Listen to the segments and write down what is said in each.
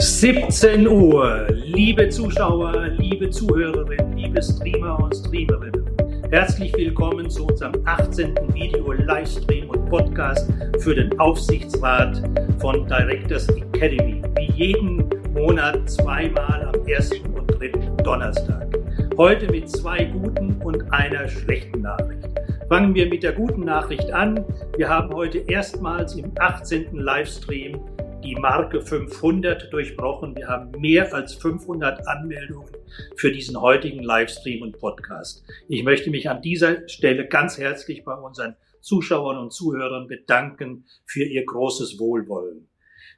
17 Uhr, liebe Zuschauer, liebe Zuhörerinnen, liebe Streamer und Streamerinnen. Herzlich willkommen zu unserem 18. Video-Livestream und Podcast für den Aufsichtsrat von Directors Academy. Wie jeden Monat zweimal am ersten und dritten Donnerstag. Heute mit zwei guten und einer schlechten Nachricht. Fangen wir mit der guten Nachricht an. Wir haben heute erstmals im 18. Livestream die Marke 500 durchbrochen. Wir haben mehr als 500 Anmeldungen für diesen heutigen Livestream und Podcast. Ich möchte mich an dieser Stelle ganz herzlich bei unseren Zuschauern und Zuhörern bedanken für ihr großes Wohlwollen.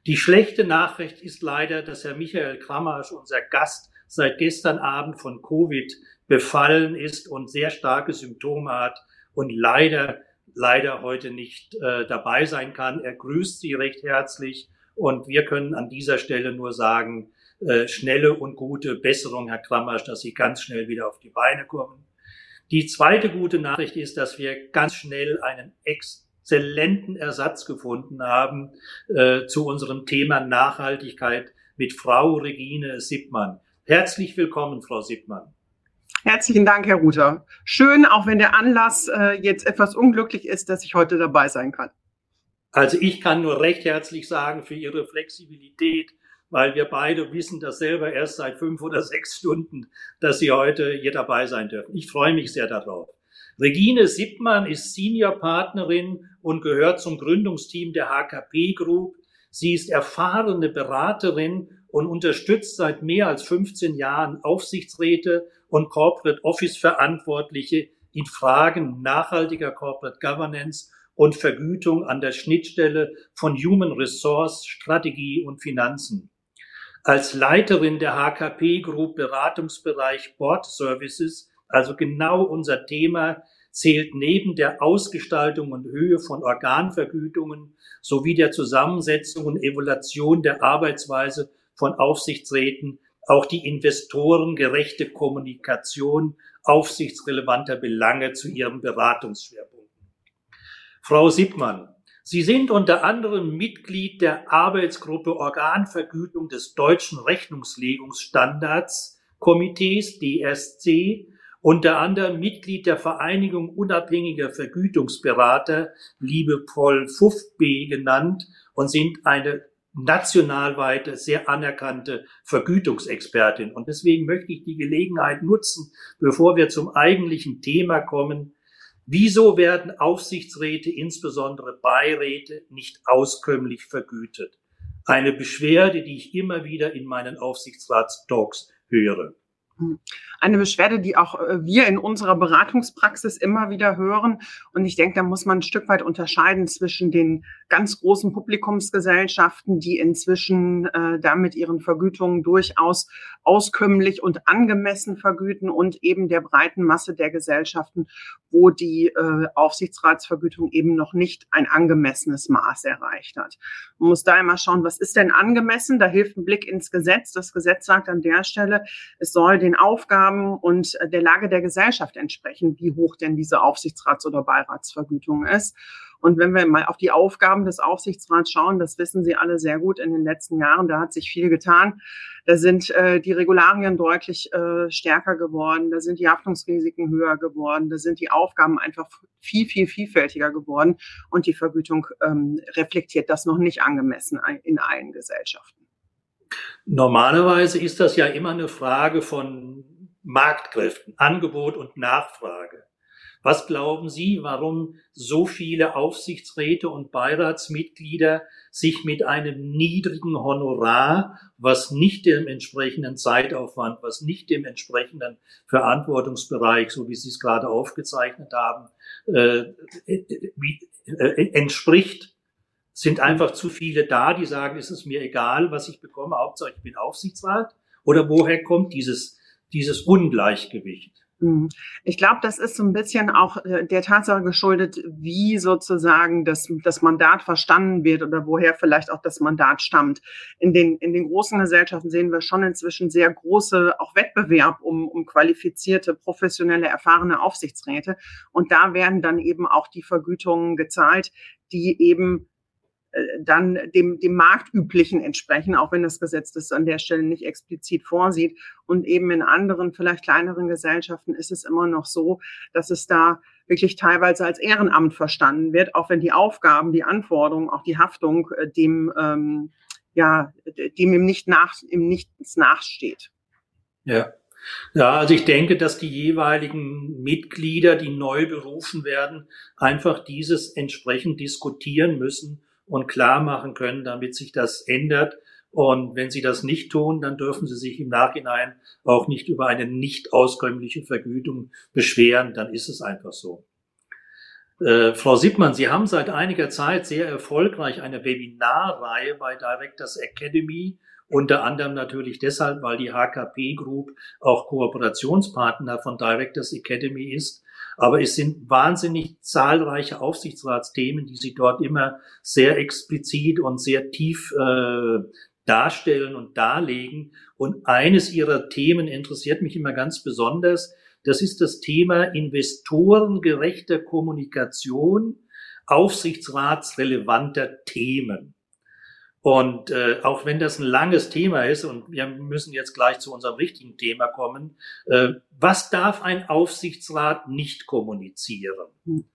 Die schlechte Nachricht ist leider, dass Herr Michael Krammersch, unser Gast, seit gestern Abend von Covid befallen ist und sehr starke Symptome hat und leider, leider heute nicht äh, dabei sein kann. Er grüßt Sie recht herzlich und wir können an dieser Stelle nur sagen, äh, schnelle und gute Besserung, Herr Krammersch, dass Sie ganz schnell wieder auf die Beine kommen. Die zweite gute Nachricht ist, dass wir ganz schnell einen exzellenten Ersatz gefunden haben äh, zu unserem Thema Nachhaltigkeit mit Frau Regine Sippmann. Herzlich willkommen, Frau Sippmann. Herzlichen Dank, Herr Ruther. Schön, auch wenn der Anlass äh, jetzt etwas unglücklich ist, dass ich heute dabei sein kann. Also ich kann nur recht herzlich sagen für Ihre Flexibilität, weil wir beide wissen das selber erst seit fünf oder sechs Stunden, dass Sie heute hier dabei sein dürfen. Ich freue mich sehr darauf. Regine Sippmann ist Senior Partnerin und gehört zum Gründungsteam der HKP Group. Sie ist erfahrene Beraterin und unterstützt seit mehr als 15 Jahren Aufsichtsräte und Corporate Office Verantwortliche in Fragen nachhaltiger Corporate Governance und Vergütung an der Schnittstelle von Human Resource, Strategie und Finanzen. Als Leiterin der HKP Group Beratungsbereich Board Services, also genau unser Thema, zählt neben der Ausgestaltung und Höhe von Organvergütungen sowie der Zusammensetzung und Evaluation der Arbeitsweise von Aufsichtsräten auch die investorengerechte Kommunikation aufsichtsrelevanter Belange zu ihrem Beratungsschwerpunkt. Frau Sippmann, Sie sind unter anderem Mitglied der Arbeitsgruppe Organvergütung des Deutschen Rechnungslegungsstandards Komitees DSC, unter anderem Mitglied der Vereinigung unabhängiger Vergütungsberater, liebevoll FUFB genannt, und sind eine nationalweite, sehr anerkannte Vergütungsexpertin. Und deswegen möchte ich die Gelegenheit nutzen, bevor wir zum eigentlichen Thema kommen, Wieso werden Aufsichtsräte, insbesondere Beiräte, nicht auskömmlich vergütet? Eine Beschwerde, die ich immer wieder in meinen Aufsichtsratstalks höre. Hm. Eine Beschwerde, die auch äh, wir in unserer Beratungspraxis immer wieder hören. Und ich denke, da muss man ein Stück weit unterscheiden zwischen den ganz großen Publikumsgesellschaften, die inzwischen äh, damit ihren Vergütungen durchaus auskömmlich und angemessen vergüten und eben der breiten Masse der Gesellschaften, wo die äh, Aufsichtsratsvergütung eben noch nicht ein angemessenes Maß erreicht hat. Man muss da immer schauen, was ist denn angemessen? Da hilft ein Blick ins Gesetz. Das Gesetz sagt an der Stelle, es soll den Aufgaben und der Lage der Gesellschaft entsprechen, wie hoch denn diese Aufsichtsrats- oder Beiratsvergütung ist. Und wenn wir mal auf die Aufgaben des Aufsichtsrats schauen, das wissen Sie alle sehr gut in den letzten Jahren, da hat sich viel getan. Da sind äh, die Regularien deutlich äh, stärker geworden, da sind die Haftungsrisiken höher geworden, da sind die Aufgaben einfach viel, viel vielfältiger geworden und die Vergütung ähm, reflektiert das noch nicht angemessen in allen Gesellschaften. Normalerweise ist das ja immer eine Frage von Marktkräften, Angebot und Nachfrage. Was glauben Sie, warum so viele Aufsichtsräte und Beiratsmitglieder sich mit einem niedrigen Honorar, was nicht dem entsprechenden Zeitaufwand, was nicht dem entsprechenden Verantwortungsbereich, so wie Sie es gerade aufgezeichnet haben, äh, äh, entspricht, sind einfach zu viele da, die sagen, ist es mir egal, was ich bekomme, Hauptsache ich bin Aufsichtsrat? Oder woher kommt dieses, dieses Ungleichgewicht. Hm. Ich glaube, das ist so ein bisschen auch äh, der Tatsache geschuldet, wie sozusagen das, das Mandat verstanden wird oder woher vielleicht auch das Mandat stammt. In den, in den großen Gesellschaften sehen wir schon inzwischen sehr große auch Wettbewerb um, um qualifizierte, professionelle, erfahrene Aufsichtsräte. Und da werden dann eben auch die Vergütungen gezahlt, die eben dann dem, dem Marktüblichen entsprechen, auch wenn das Gesetz das an der Stelle nicht explizit vorsieht. Und eben in anderen, vielleicht kleineren Gesellschaften ist es immer noch so, dass es da wirklich teilweise als Ehrenamt verstanden wird, auch wenn die Aufgaben, die Anforderungen, auch die Haftung äh, dem, ähm, ja, dem im nicht nach, im Nichts nachsteht. Ja. Ja, also ich denke, dass die jeweiligen Mitglieder, die neu berufen werden, einfach dieses entsprechend diskutieren müssen und klar machen können, damit sich das ändert. Und wenn sie das nicht tun, dann dürfen sie sich im Nachhinein auch nicht über eine nicht auskömmliche Vergütung beschweren. Dann ist es einfach so. Äh, Frau Sippmann, Sie haben seit einiger Zeit sehr erfolgreich eine Webinarreihe bei Directors Academy, unter anderem natürlich deshalb, weil die HKP Group auch Kooperationspartner von Directors Academy ist. Aber es sind wahnsinnig zahlreiche Aufsichtsratsthemen, die Sie dort immer sehr explizit und sehr tief äh, darstellen und darlegen. Und eines Ihrer Themen interessiert mich immer ganz besonders. Das ist das Thema investorengerechter Kommunikation aufsichtsratsrelevanter Themen. Und äh, auch wenn das ein langes Thema ist und wir müssen jetzt gleich zu unserem richtigen Thema kommen, äh, was darf ein Aufsichtsrat nicht kommunizieren? Hm.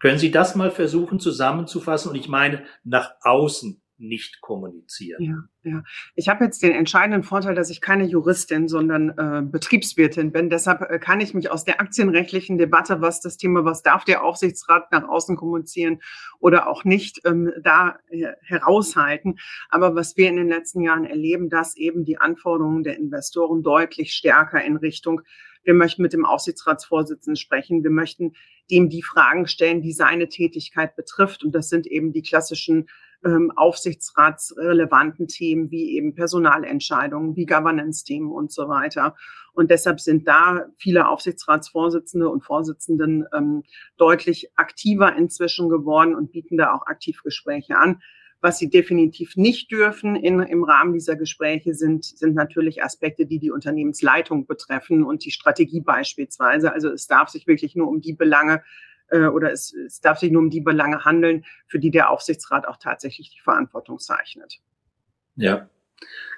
Können Sie das mal versuchen zusammenzufassen? Und ich meine nach außen nicht kommunizieren. Ja, ja. Ich habe jetzt den entscheidenden Vorteil, dass ich keine Juristin, sondern äh, Betriebswirtin bin. Deshalb äh, kann ich mich aus der aktienrechtlichen Debatte, was das Thema, was darf der Aufsichtsrat nach außen kommunizieren oder auch nicht, ähm, da äh, heraushalten. Aber was wir in den letzten Jahren erleben, dass eben die Anforderungen der Investoren deutlich stärker in Richtung wir möchten mit dem Aufsichtsratsvorsitzenden sprechen. Wir möchten dem die Fragen stellen, die seine Tätigkeit betrifft. Und das sind eben die klassischen ähm, aufsichtsratsrelevanten Themen wie eben Personalentscheidungen, wie Governance-Themen und so weiter. Und deshalb sind da viele Aufsichtsratsvorsitzende und Vorsitzenden ähm, deutlich aktiver inzwischen geworden und bieten da auch aktiv Gespräche an. Was sie definitiv nicht dürfen in, im Rahmen dieser Gespräche sind, sind natürlich Aspekte, die die Unternehmensleitung betreffen und die Strategie beispielsweise. Also es darf sich wirklich nur um die Belange äh, oder es, es darf sich nur um die Belange handeln, für die der Aufsichtsrat auch tatsächlich die Verantwortung zeichnet. Ja.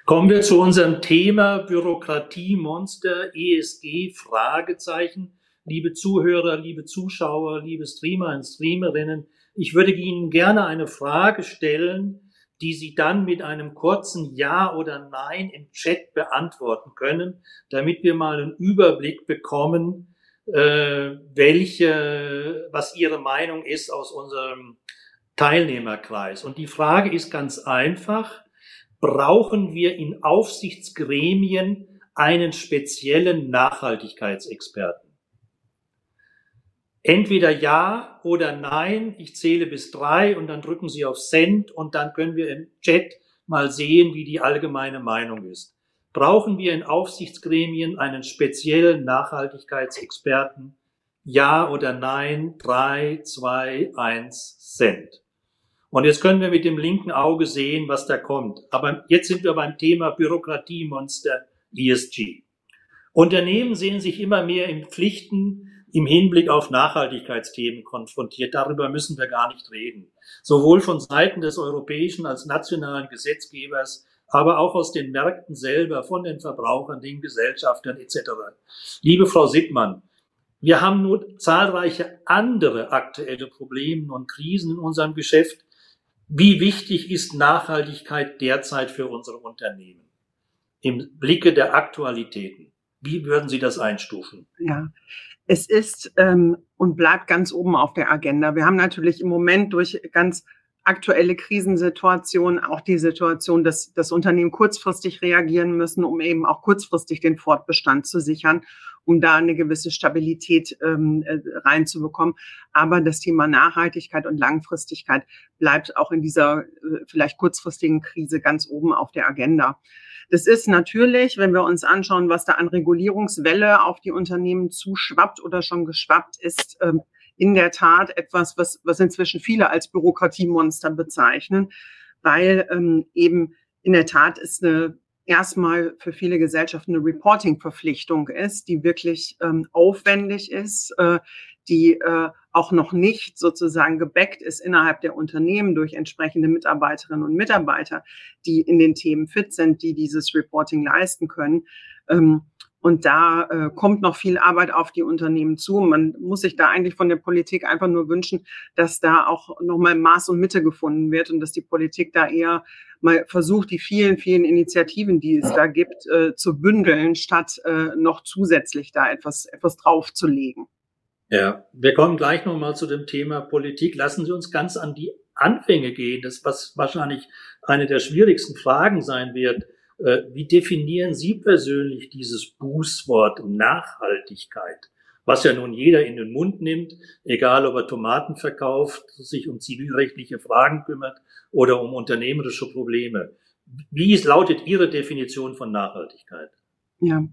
Kommen wir zu unserem Thema Bürokratiemonster, ESG, Fragezeichen. Liebe Zuhörer, liebe Zuschauer, liebe Streamer und Streamerinnen, ich würde Ihnen gerne eine Frage stellen, die Sie dann mit einem kurzen Ja oder Nein im Chat beantworten können, damit wir mal einen Überblick bekommen, äh, welche, was Ihre Meinung ist aus unserem Teilnehmerkreis. Und die Frage ist ganz einfach. Brauchen wir in Aufsichtsgremien einen speziellen Nachhaltigkeitsexperten? Entweder ja oder nein. Ich zähle bis drei und dann drücken Sie auf Send und dann können wir im Chat mal sehen, wie die allgemeine Meinung ist brauchen wir in Aufsichtsgremien einen speziellen Nachhaltigkeitsexperten? Ja oder nein? Drei, zwei, eins, Cent. Und jetzt können wir mit dem linken Auge sehen, was da kommt. Aber jetzt sind wir beim Thema Bürokratiemonster ESG. Unternehmen sehen sich immer mehr in Pflichten im Hinblick auf Nachhaltigkeitsthemen konfrontiert. Darüber müssen wir gar nicht reden. Sowohl von Seiten des europäischen als nationalen Gesetzgebers aber auch aus den Märkten selber, von den Verbrauchern, den Gesellschaftern etc. Liebe Frau Sittmann, wir haben nur zahlreiche andere aktuelle Probleme und Krisen in unserem Geschäft. Wie wichtig ist Nachhaltigkeit derzeit für unsere Unternehmen? Im Blicke der Aktualitäten. Wie würden Sie das einstufen? Ja, es ist ähm, und bleibt ganz oben auf der Agenda. Wir haben natürlich im Moment durch ganz aktuelle Krisensituation, auch die Situation, dass das Unternehmen kurzfristig reagieren müssen, um eben auch kurzfristig den Fortbestand zu sichern, um da eine gewisse Stabilität ähm, äh, reinzubekommen. Aber das Thema Nachhaltigkeit und Langfristigkeit bleibt auch in dieser äh, vielleicht kurzfristigen Krise ganz oben auf der Agenda. Das ist natürlich, wenn wir uns anschauen, was da an Regulierungswelle auf die Unternehmen zuschwappt oder schon geschwappt ist, ähm, in der Tat etwas, was, was inzwischen viele als Bürokratiemonster bezeichnen, weil ähm, eben in der Tat ist eine erstmal für viele Gesellschaften eine Reporting-Verpflichtung ist, die wirklich ähm, aufwendig ist, äh, die äh, auch noch nicht sozusagen gebackt ist innerhalb der Unternehmen durch entsprechende Mitarbeiterinnen und Mitarbeiter, die in den Themen fit sind, die dieses Reporting leisten können. Ähm, und da äh, kommt noch viel Arbeit auf die Unternehmen zu. Man muss sich da eigentlich von der Politik einfach nur wünschen, dass da auch nochmal Maß und Mitte gefunden wird und dass die Politik da eher mal versucht, die vielen, vielen Initiativen, die es da gibt, äh, zu bündeln, statt äh, noch zusätzlich da etwas, etwas draufzulegen. Ja, wir kommen gleich nochmal zu dem Thema Politik. Lassen Sie uns ganz an die Anfänge gehen, das was wahrscheinlich eine der schwierigsten Fragen sein wird. Äh, wie definieren Sie persönlich dieses Bußwort Nachhaltigkeit? Was ja nun jeder in den Mund nimmt, egal ob er Tomaten verkauft, sich um zivilrechtliche Fragen kümmert oder um unternehmerische Probleme. Wie lautet Ihre Definition von Nachhaltigkeit? Ja,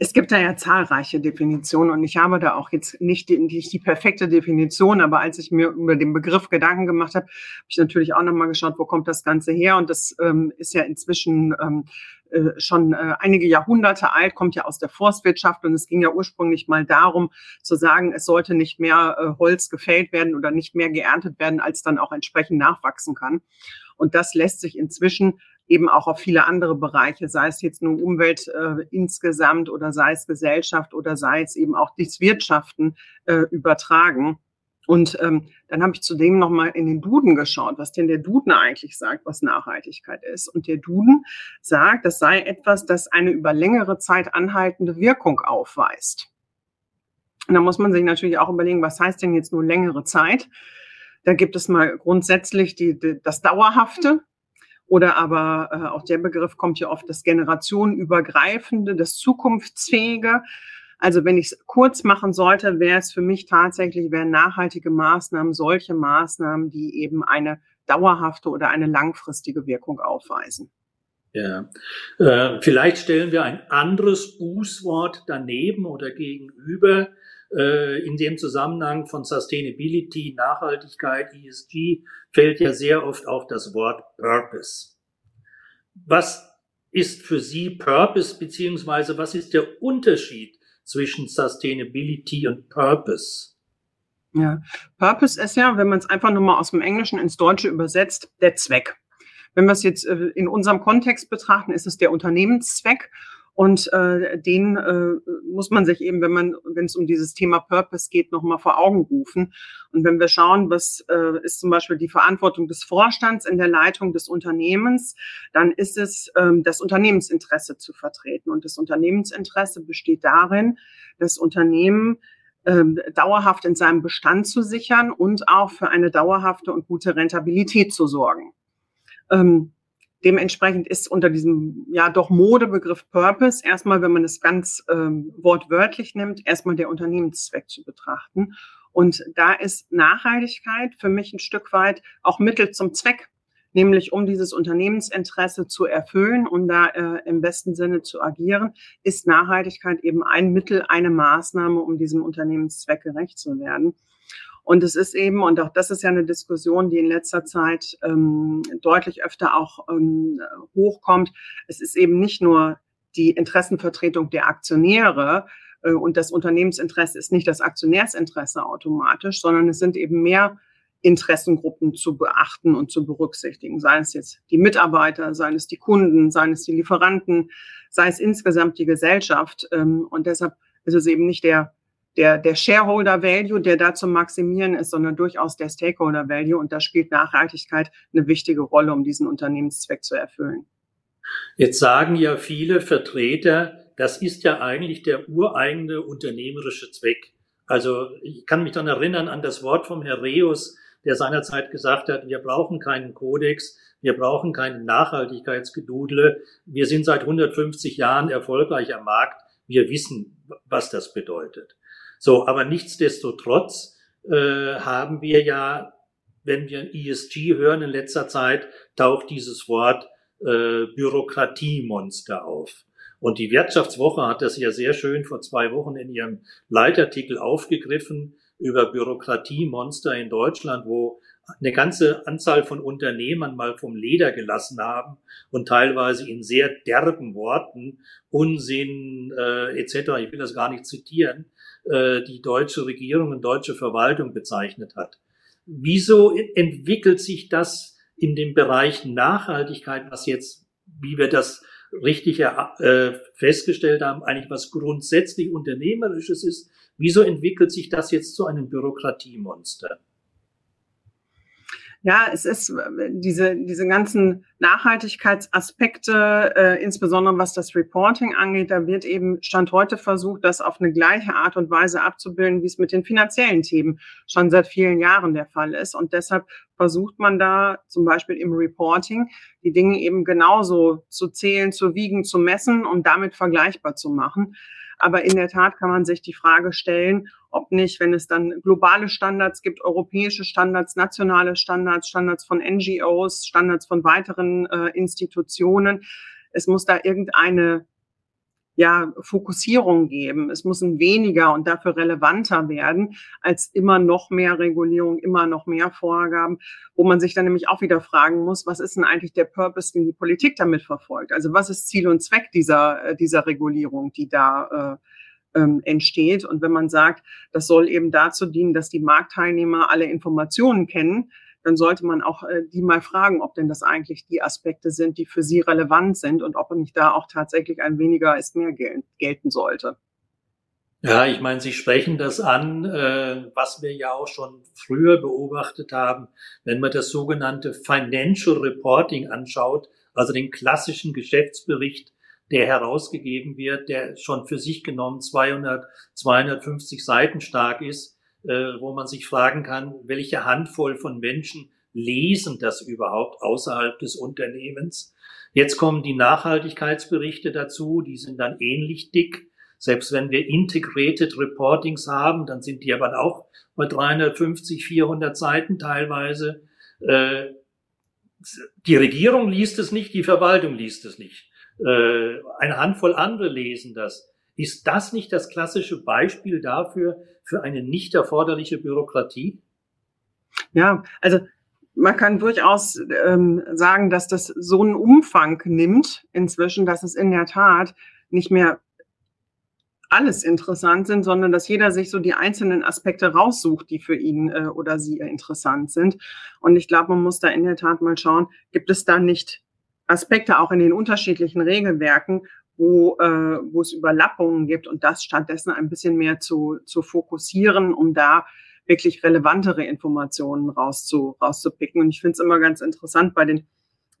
es gibt da ja zahlreiche Definitionen und ich habe da auch jetzt nicht die, nicht die perfekte Definition, aber als ich mir über den Begriff Gedanken gemacht habe, habe ich natürlich auch nochmal geschaut, wo kommt das Ganze her und das ähm, ist ja inzwischen ähm, äh, schon äh, einige Jahrhunderte alt, kommt ja aus der Forstwirtschaft und es ging ja ursprünglich mal darum zu sagen, es sollte nicht mehr äh, Holz gefällt werden oder nicht mehr geerntet werden, als dann auch entsprechend nachwachsen kann. Und das lässt sich inzwischen eben auch auf viele andere Bereiche, sei es jetzt nur Umwelt äh, insgesamt oder sei es Gesellschaft oder sei es eben auch das Wirtschaften äh, übertragen. Und ähm, dann habe ich zudem nochmal in den Duden geschaut, was denn der Duden eigentlich sagt, was Nachhaltigkeit ist. Und der Duden sagt, das sei etwas, das eine über längere Zeit anhaltende Wirkung aufweist. Und da muss man sich natürlich auch überlegen, was heißt denn jetzt nur längere Zeit? Da gibt es mal grundsätzlich die, die, das Dauerhafte. Oder aber äh, auch der Begriff kommt ja oft das generationenübergreifende, das zukunftsfähige. Also wenn ich es kurz machen sollte, wäre es für mich tatsächlich, wären nachhaltige Maßnahmen solche Maßnahmen, die eben eine dauerhafte oder eine langfristige Wirkung aufweisen. Ja, äh, vielleicht stellen wir ein anderes Bußwort daneben oder gegenüber äh, in dem Zusammenhang von Sustainability, Nachhaltigkeit, ESG fällt ja sehr oft auch das Wort Purpose. Was ist für Sie Purpose, beziehungsweise was ist der Unterschied zwischen Sustainability und Purpose? Ja, Purpose ist ja, wenn man es einfach nur mal aus dem Englischen ins Deutsche übersetzt, der Zweck. Wenn wir es jetzt äh, in unserem Kontext betrachten, ist es der Unternehmenszweck. Und äh, den äh, muss man sich eben, wenn man, wenn es um dieses Thema Purpose geht, nochmal vor Augen rufen. Und wenn wir schauen, was äh, ist zum Beispiel die Verantwortung des Vorstands in der Leitung des Unternehmens, dann ist es, ähm, das Unternehmensinteresse zu vertreten. Und das Unternehmensinteresse besteht darin, das Unternehmen ähm, dauerhaft in seinem Bestand zu sichern und auch für eine dauerhafte und gute Rentabilität zu sorgen. Ähm, Dementsprechend ist unter diesem ja doch Modebegriff Purpose erstmal, wenn man es ganz ähm, wortwörtlich nimmt, erstmal der Unternehmenszweck zu betrachten. Und da ist Nachhaltigkeit für mich ein Stück weit auch Mittel zum Zweck, nämlich um dieses Unternehmensinteresse zu erfüllen und da äh, im besten Sinne zu agieren, ist Nachhaltigkeit eben ein Mittel, eine Maßnahme, um diesem Unternehmenszweck gerecht zu werden. Und es ist eben, und auch das ist ja eine Diskussion, die in letzter Zeit ähm, deutlich öfter auch ähm, hochkommt, es ist eben nicht nur die Interessenvertretung der Aktionäre, äh, und das Unternehmensinteresse ist nicht das Aktionärsinteresse automatisch, sondern es sind eben mehr Interessengruppen zu beachten und zu berücksichtigen, sei es jetzt die Mitarbeiter, sei es die Kunden, sei es die Lieferanten, sei es insgesamt die Gesellschaft. Ähm, und deshalb ist es eben nicht der der, der Shareholder Value, der da zu maximieren ist, sondern durchaus der Stakeholder Value. Und da spielt Nachhaltigkeit eine wichtige Rolle, um diesen Unternehmenszweck zu erfüllen. Jetzt sagen ja viele Vertreter, das ist ja eigentlich der ureigene unternehmerische Zweck. Also ich kann mich dann erinnern an das Wort vom Herr Reus, der seinerzeit gesagt hat, wir brauchen keinen Kodex, wir brauchen keinen Nachhaltigkeitsgedudle. Wir sind seit 150 Jahren erfolgreich am Markt. Wir wissen, was das bedeutet. So, aber nichtsdestotrotz äh, haben wir ja, wenn wir ESG hören in letzter Zeit, taucht dieses Wort äh, Bürokratiemonster auf. Und die Wirtschaftswoche hat das ja sehr schön vor zwei Wochen in ihrem Leitartikel aufgegriffen über Bürokratiemonster in Deutschland, wo eine ganze Anzahl von Unternehmern mal vom Leder gelassen haben und teilweise in sehr derben Worten Unsinn äh, etc. Ich will das gar nicht zitieren, äh, die deutsche Regierung und deutsche Verwaltung bezeichnet hat. Wieso entwickelt sich das in dem Bereich Nachhaltigkeit, was jetzt, wie wir das richtig äh, festgestellt haben, eigentlich was grundsätzlich Unternehmerisches ist? Wieso entwickelt sich das jetzt zu einem Bürokratiemonster? Ja, es ist äh, diese, diese ganzen Nachhaltigkeitsaspekte, äh, insbesondere was das Reporting angeht, da wird eben Stand heute versucht, das auf eine gleiche Art und Weise abzubilden, wie es mit den finanziellen Themen schon seit vielen Jahren der Fall ist. Und deshalb versucht man da zum Beispiel im Reporting die Dinge eben genauso zu zählen, zu wiegen, zu messen und damit vergleichbar zu machen. Aber in der Tat kann man sich die Frage stellen, ob nicht, wenn es dann globale Standards gibt, europäische Standards, nationale Standards, Standards von NGOs, Standards von weiteren äh, Institutionen, es muss da irgendeine ja, Fokussierung geben. Es muss ein weniger und dafür relevanter werden als immer noch mehr Regulierung, immer noch mehr Vorgaben, wo man sich dann nämlich auch wieder fragen muss, was ist denn eigentlich der Purpose, den die Politik damit verfolgt? Also was ist Ziel und Zweck dieser, äh, dieser Regulierung, die da äh, ähm, entsteht? Und wenn man sagt, das soll eben dazu dienen, dass die Marktteilnehmer alle Informationen kennen, dann sollte man auch äh, die mal fragen, ob denn das eigentlich die Aspekte sind, die für sie relevant sind und ob nicht da auch tatsächlich ein weniger ist mehr gel gelten sollte. Ja, ich meine, Sie sprechen das an, äh, was wir ja auch schon früher beobachtet haben, wenn man das sogenannte Financial Reporting anschaut, also den klassischen Geschäftsbericht, der herausgegeben wird, der schon für sich genommen 200, 250 Seiten stark ist, wo man sich fragen kann, welche Handvoll von Menschen lesen das überhaupt außerhalb des Unternehmens. Jetzt kommen die Nachhaltigkeitsberichte dazu, die sind dann ähnlich dick. Selbst wenn wir Integrated Reportings haben, dann sind die aber auch bei 350, 400 Seiten teilweise. Äh, die Regierung liest es nicht, die Verwaltung liest es nicht. Äh, eine Handvoll andere lesen das. Ist das nicht das klassische Beispiel dafür, für eine nicht erforderliche Bürokratie? Ja, also man kann durchaus ähm, sagen, dass das so einen Umfang nimmt inzwischen, dass es in der Tat nicht mehr alles interessant sind, sondern dass jeder sich so die einzelnen Aspekte raussucht, die für ihn äh, oder sie interessant sind. Und ich glaube, man muss da in der Tat mal schauen, gibt es da nicht Aspekte auch in den unterschiedlichen Regelwerken, wo, äh, wo es Überlappungen gibt und das stattdessen ein bisschen mehr zu, zu fokussieren, um da wirklich relevantere Informationen rauszu, rauszupicken. Und ich finde es immer ganz interessant bei den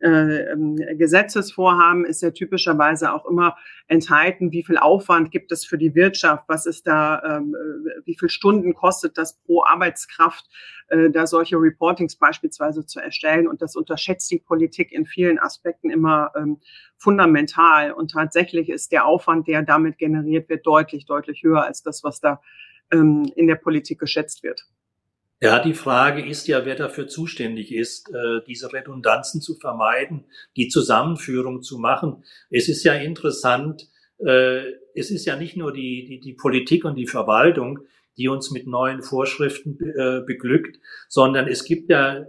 äh, ähm, Gesetzesvorhaben ist ja typischerweise auch immer enthalten, wie viel Aufwand gibt es für die Wirtschaft, was ist da, ähm, äh, wie viel Stunden kostet das pro Arbeitskraft, äh, da solche Reportings beispielsweise zu erstellen. Und das unterschätzt die Politik in vielen Aspekten immer ähm, fundamental. Und tatsächlich ist der Aufwand, der damit generiert wird, deutlich, deutlich höher als das, was da ähm, in der Politik geschätzt wird. Ja, die Frage ist ja, wer dafür zuständig ist, äh, diese Redundanzen zu vermeiden, die Zusammenführung zu machen. Es ist ja interessant, äh, es ist ja nicht nur die, die, die Politik und die Verwaltung, die uns mit neuen Vorschriften äh, beglückt, sondern es gibt ja,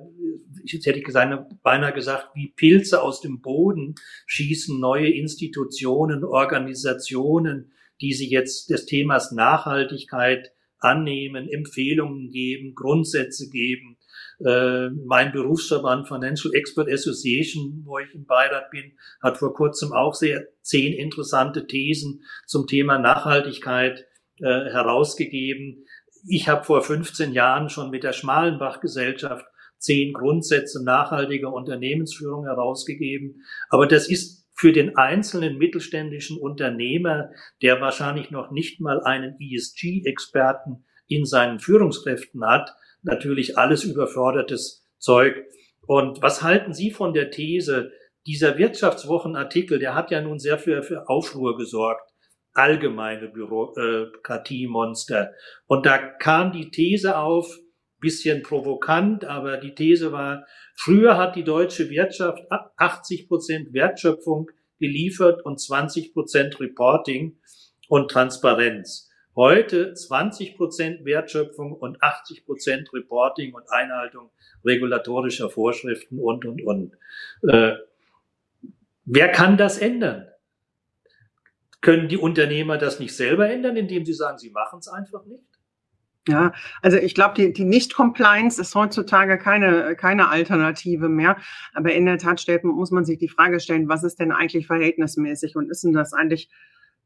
ich hätte beinahe gesagt, wie Pilze aus dem Boden schießen neue Institutionen, Organisationen, die sie jetzt des Themas Nachhaltigkeit annehmen, Empfehlungen geben, Grundsätze geben. Äh, mein Berufsverband Financial Expert Association, wo ich im Beirat bin, hat vor kurzem auch sehr zehn interessante Thesen zum Thema Nachhaltigkeit äh, herausgegeben. Ich habe vor 15 Jahren schon mit der Schmalenbach Gesellschaft zehn Grundsätze nachhaltiger Unternehmensführung herausgegeben. Aber das ist für den einzelnen mittelständischen Unternehmer, der wahrscheinlich noch nicht mal einen ESG-Experten in seinen Führungskräften hat, natürlich alles überfordertes Zeug. Und was halten Sie von der These, dieser Wirtschaftswochenartikel, der hat ja nun sehr für, für Aufruhr gesorgt, allgemeine Bürokratiemonster. Und da kam die These auf, bisschen provokant, aber die These war, früher hat die deutsche Wirtschaft 80 Prozent Wertschöpfung geliefert und 20 Prozent Reporting und Transparenz. Heute 20 Prozent Wertschöpfung und 80 Prozent Reporting und Einhaltung regulatorischer Vorschriften und, und, und. Äh, wer kann das ändern? Können die Unternehmer das nicht selber ändern, indem sie sagen, sie machen es einfach nicht? Ja, also ich glaube, die, die Nicht-Compliance ist heutzutage keine, keine Alternative mehr. Aber in der Tat stellt, muss man sich die Frage stellen, was ist denn eigentlich verhältnismäßig und ist denn das eigentlich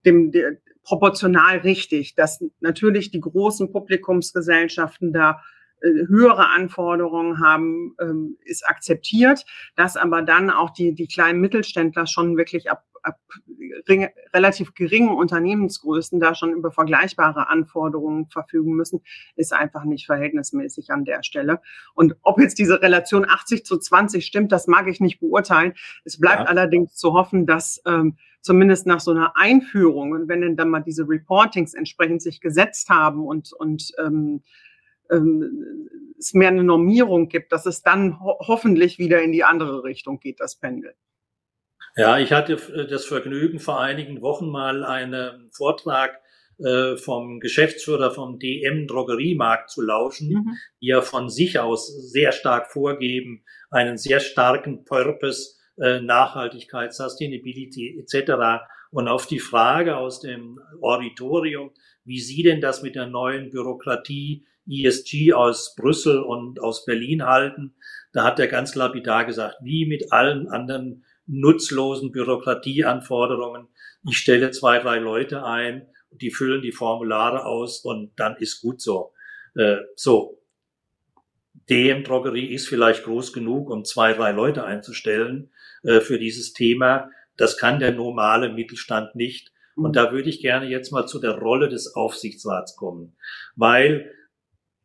dem, dem proportional richtig, dass natürlich die großen Publikumsgesellschaften da höhere Anforderungen haben, ähm, ist akzeptiert, dass aber dann auch die, die kleinen Mittelständler schon wirklich ab, ab gering, relativ geringen Unternehmensgrößen da schon über vergleichbare Anforderungen verfügen müssen, ist einfach nicht verhältnismäßig an der Stelle. Und ob jetzt diese Relation 80 zu 20 stimmt, das mag ich nicht beurteilen. Es bleibt ja. allerdings zu hoffen, dass ähm, zumindest nach so einer Einführung und wenn denn dann mal diese Reportings entsprechend sich gesetzt haben und, und ähm, ähm, es mehr eine Normierung gibt, dass es dann ho hoffentlich wieder in die andere Richtung geht, das Pendel. Ja, ich hatte äh, das Vergnügen, vor einigen Wochen mal einen Vortrag äh, vom Geschäftsführer vom DM Drogeriemarkt zu lauschen, mhm. die ja von sich aus sehr stark vorgeben, einen sehr starken Purpose, äh, Nachhaltigkeit, Sustainability etc. Und auf die Frage aus dem Auditorium, wie Sie denn das mit der neuen Bürokratie ESG aus Brüssel und aus Berlin halten. Da hat er ganz lapidar gesagt, wie mit allen anderen nutzlosen Bürokratieanforderungen. Ich stelle zwei, drei Leute ein, die füllen die Formulare aus und dann ist gut so. Äh, so. DM Drogerie ist vielleicht groß genug, um zwei, drei Leute einzustellen äh, für dieses Thema. Das kann der normale Mittelstand nicht. Und mhm. da würde ich gerne jetzt mal zu der Rolle des Aufsichtsrats kommen, weil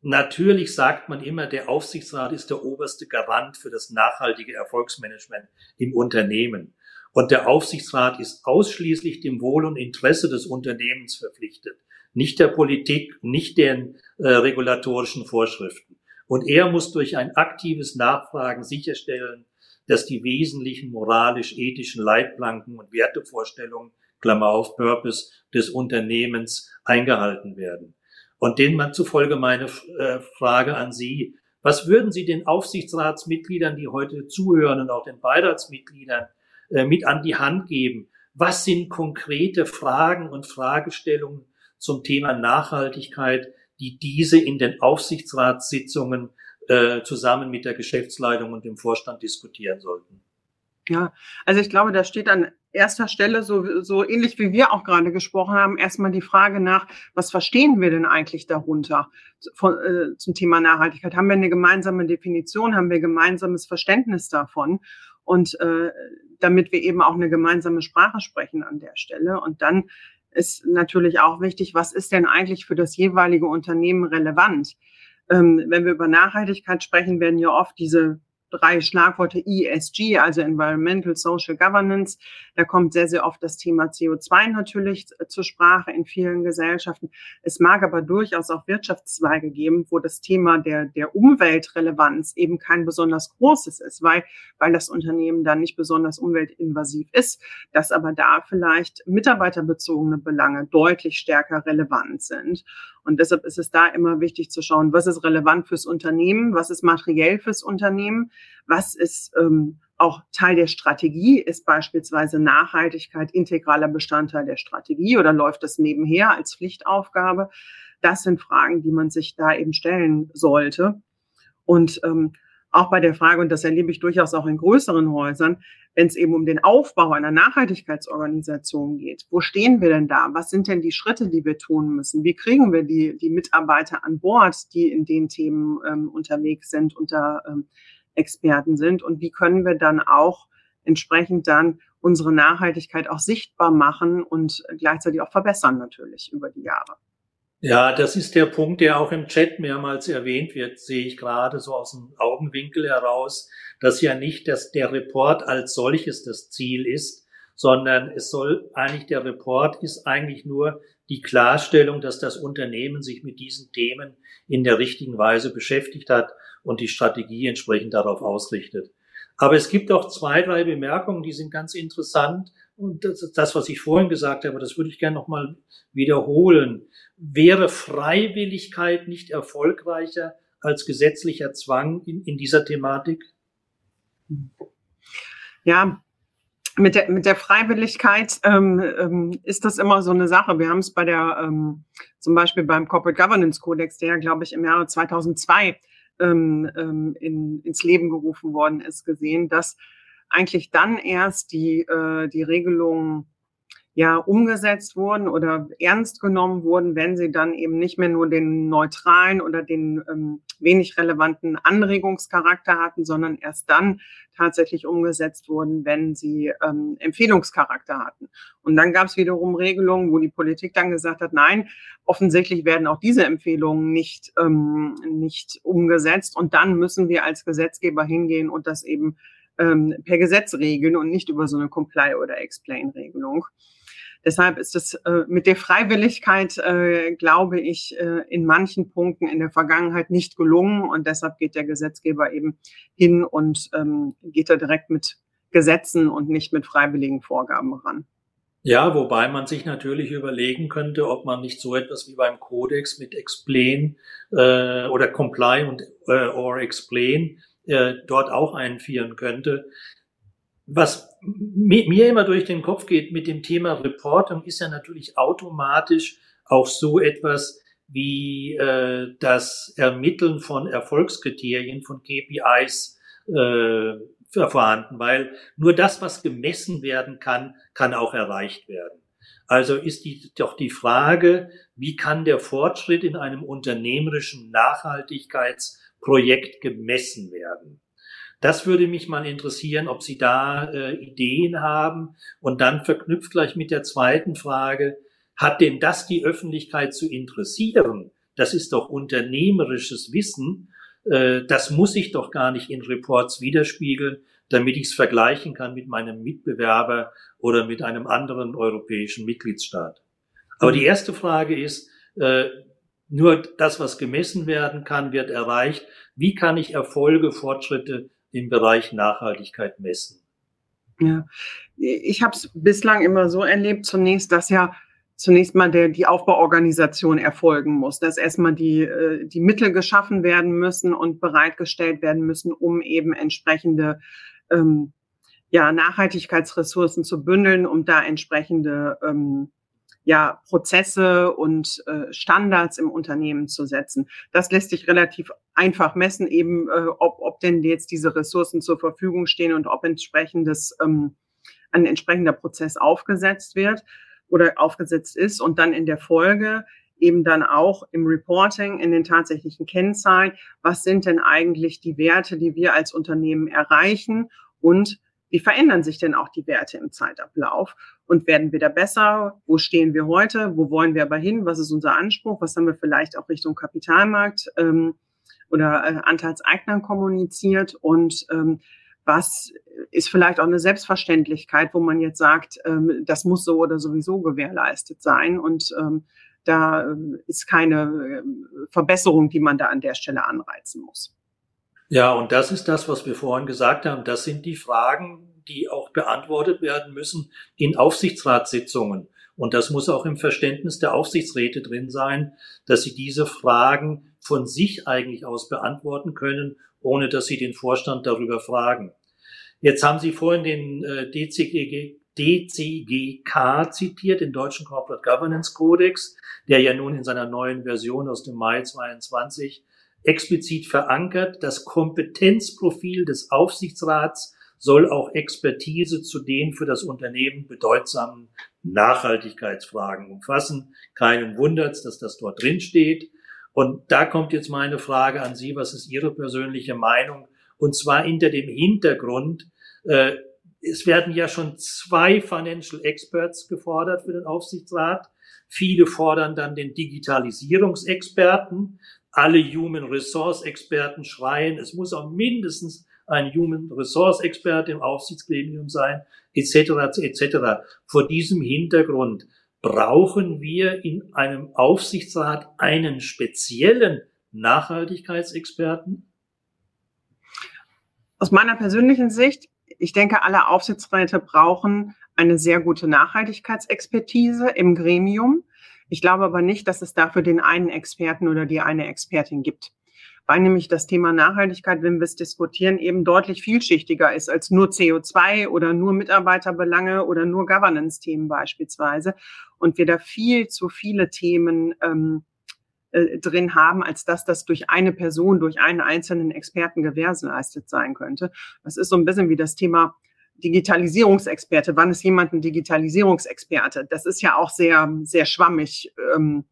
Natürlich sagt man immer, der Aufsichtsrat ist der oberste Garant für das nachhaltige Erfolgsmanagement im Unternehmen. Und der Aufsichtsrat ist ausschließlich dem Wohl und Interesse des Unternehmens verpflichtet, nicht der Politik, nicht den äh, regulatorischen Vorschriften. Und er muss durch ein aktives Nachfragen sicherstellen, dass die wesentlichen moralisch-ethischen Leitplanken und Wertevorstellungen, Klammer auf Purpose, des Unternehmens eingehalten werden. Und denen man zufolge meine äh, Frage an Sie. Was würden Sie den Aufsichtsratsmitgliedern, die heute zuhören und auch den Beiratsmitgliedern äh, mit an die Hand geben? Was sind konkrete Fragen und Fragestellungen zum Thema Nachhaltigkeit, die diese in den Aufsichtsratssitzungen äh, zusammen mit der Geschäftsleitung und dem Vorstand diskutieren sollten? Ja, also ich glaube, da steht an erster Stelle, so, so ähnlich wie wir auch gerade gesprochen haben, erstmal die Frage nach, was verstehen wir denn eigentlich darunter von, äh, zum Thema Nachhaltigkeit? Haben wir eine gemeinsame Definition? Haben wir gemeinsames Verständnis davon? Und äh, damit wir eben auch eine gemeinsame Sprache sprechen an der Stelle. Und dann ist natürlich auch wichtig, was ist denn eigentlich für das jeweilige Unternehmen relevant? Ähm, wenn wir über Nachhaltigkeit sprechen, werden ja oft diese drei Schlagworte ESG, also Environmental Social Governance. Da kommt sehr, sehr oft das Thema CO2 natürlich zur Sprache in vielen Gesellschaften. Es mag aber durchaus auch Wirtschaftszweige geben, wo das Thema der, der Umweltrelevanz eben kein besonders großes ist, weil, weil das Unternehmen dann nicht besonders umweltinvasiv ist, dass aber da vielleicht mitarbeiterbezogene Belange deutlich stärker relevant sind. Und deshalb ist es da immer wichtig zu schauen, was ist relevant fürs Unternehmen, was ist materiell fürs Unternehmen, was ist ähm, auch Teil der Strategie, ist beispielsweise Nachhaltigkeit integraler Bestandteil der Strategie oder läuft das nebenher als Pflichtaufgabe? Das sind Fragen, die man sich da eben stellen sollte. Und ähm, auch bei der Frage, und das erlebe ich durchaus auch in größeren Häusern, wenn es eben um den Aufbau einer Nachhaltigkeitsorganisation geht. Wo stehen wir denn da? Was sind denn die Schritte, die wir tun müssen? Wie kriegen wir die, die Mitarbeiter an Bord, die in den Themen ähm, unterwegs sind, unter ähm, Experten sind? Und wie können wir dann auch entsprechend dann unsere Nachhaltigkeit auch sichtbar machen und gleichzeitig auch verbessern natürlich über die Jahre? Ja, das ist der Punkt, der auch im Chat mehrmals erwähnt wird, sehe ich gerade so aus dem Augenwinkel heraus, dass ja nicht dass der Report als solches das Ziel ist, sondern es soll eigentlich, der Report ist eigentlich nur die Klarstellung, dass das Unternehmen sich mit diesen Themen in der richtigen Weise beschäftigt hat und die Strategie entsprechend darauf ausrichtet. Aber es gibt auch zwei, drei Bemerkungen, die sind ganz interessant. Und das, das was ich vorhin gesagt habe, das würde ich gerne nochmal wiederholen. Wäre Freiwilligkeit nicht erfolgreicher als gesetzlicher Zwang in, in dieser Thematik? Ja, mit der, mit der Freiwilligkeit ähm, ähm, ist das immer so eine Sache. Wir haben es bei der, ähm, zum Beispiel beim Corporate Governance Codex, der, glaube ich, im Jahre 2002 ähm, ähm, in, ins Leben gerufen worden ist, gesehen, dass eigentlich dann erst die, äh, die Regelungen ja umgesetzt wurden oder ernst genommen wurden, wenn sie dann eben nicht mehr nur den neutralen oder den ähm, wenig relevanten Anregungscharakter hatten, sondern erst dann tatsächlich umgesetzt wurden, wenn sie ähm, Empfehlungscharakter hatten. Und dann gab es wiederum Regelungen, wo die Politik dann gesagt hat, nein, offensichtlich werden auch diese Empfehlungen nicht, ähm, nicht umgesetzt. Und dann müssen wir als Gesetzgeber hingehen und das eben ähm, per Gesetz regeln und nicht über so eine Comply- oder Explain-Regelung. Deshalb ist es äh, mit der Freiwilligkeit, äh, glaube ich, äh, in manchen Punkten in der Vergangenheit nicht gelungen. Und deshalb geht der Gesetzgeber eben hin und ähm, geht da direkt mit Gesetzen und nicht mit freiwilligen Vorgaben ran. Ja, wobei man sich natürlich überlegen könnte, ob man nicht so etwas wie beim Codex mit Explain äh, oder Comply und äh, or Explain äh, dort auch einführen könnte. Was mir immer durch den Kopf geht mit dem Thema Reporting, ist ja natürlich automatisch auch so etwas wie äh, das Ermitteln von Erfolgskriterien, von KPIs äh, vorhanden, weil nur das, was gemessen werden kann, kann auch erreicht werden. Also ist die, doch die Frage, wie kann der Fortschritt in einem unternehmerischen Nachhaltigkeitsprojekt gemessen werden? Das würde mich mal interessieren, ob Sie da äh, Ideen haben. Und dann verknüpft gleich mit der zweiten Frage, hat denn das die Öffentlichkeit zu interessieren? Das ist doch unternehmerisches Wissen. Äh, das muss ich doch gar nicht in Reports widerspiegeln, damit ich es vergleichen kann mit meinem Mitbewerber oder mit einem anderen europäischen Mitgliedsstaat. Aber die erste Frage ist, äh, nur das, was gemessen werden kann, wird erreicht. Wie kann ich Erfolge, Fortschritte im Bereich Nachhaltigkeit messen? Ja, ich habe es bislang immer so erlebt, zunächst, dass ja zunächst mal der, die Aufbauorganisation erfolgen muss, dass erstmal die, äh, die Mittel geschaffen werden müssen und bereitgestellt werden müssen, um eben entsprechende ähm, ja, Nachhaltigkeitsressourcen zu bündeln, um da entsprechende ähm, ja, Prozesse und äh, Standards im Unternehmen zu setzen. Das lässt sich relativ einfach messen, eben äh, ob, ob denn jetzt diese Ressourcen zur Verfügung stehen und ob entsprechendes ähm, ein entsprechender Prozess aufgesetzt wird oder aufgesetzt ist und dann in der Folge eben dann auch im Reporting, in den tatsächlichen Kennzahlen, was sind denn eigentlich die Werte, die wir als Unternehmen erreichen und wie verändern sich denn auch die Werte im Zeitablauf? Und werden wir da besser? Wo stehen wir heute? Wo wollen wir aber hin? Was ist unser Anspruch? Was haben wir vielleicht auch Richtung Kapitalmarkt ähm, oder äh, Anteilseignern kommuniziert? Und ähm, was ist vielleicht auch eine Selbstverständlichkeit, wo man jetzt sagt, ähm, das muss so oder sowieso gewährleistet sein und ähm, da äh, ist keine äh, Verbesserung, die man da an der Stelle anreizen muss. Ja, und das ist das, was wir vorhin gesagt haben. Das sind die Fragen, die auch beantwortet werden müssen in Aufsichtsratssitzungen. Und das muss auch im Verständnis der Aufsichtsräte drin sein, dass sie diese Fragen von sich eigentlich aus beantworten können, ohne dass sie den Vorstand darüber fragen. Jetzt haben Sie vorhin den äh, DCG, DCGK zitiert, den Deutschen Corporate Governance Codex, der ja nun in seiner neuen Version aus dem Mai 22 explizit verankert. Das Kompetenzprofil des Aufsichtsrats soll auch Expertise zu den für das Unternehmen bedeutsamen Nachhaltigkeitsfragen umfassen. Keinen wundert's, dass das dort drin steht. Und da kommt jetzt meine Frage an Sie. Was ist Ihre persönliche Meinung? Und zwar hinter dem Hintergrund, äh, es werden ja schon zwei Financial Experts gefordert für den Aufsichtsrat. Viele fordern dann den Digitalisierungsexperten alle Human Resource Experten schreien, es muss auch mindestens ein Human Resource Experte im Aufsichtsgremium sein, etc. etc. Vor diesem Hintergrund brauchen wir in einem Aufsichtsrat einen speziellen Nachhaltigkeitsexperten? Aus meiner persönlichen Sicht, ich denke, alle Aufsichtsräte brauchen eine sehr gute Nachhaltigkeitsexpertise im Gremium. Ich glaube aber nicht, dass es dafür den einen Experten oder die eine Expertin gibt. Weil nämlich das Thema Nachhaltigkeit, wenn wir es diskutieren, eben deutlich vielschichtiger ist als nur CO2 oder nur Mitarbeiterbelange oder nur Governance-Themen beispielsweise. Und wir da viel zu viele Themen ähm, äh, drin haben, als dass das durch eine Person, durch einen einzelnen Experten gewährleistet sein könnte. Das ist so ein bisschen wie das Thema Digitalisierungsexperte. Wann ist jemand ein Digitalisierungsexperte? Das ist ja auch sehr, sehr schwammig ähm,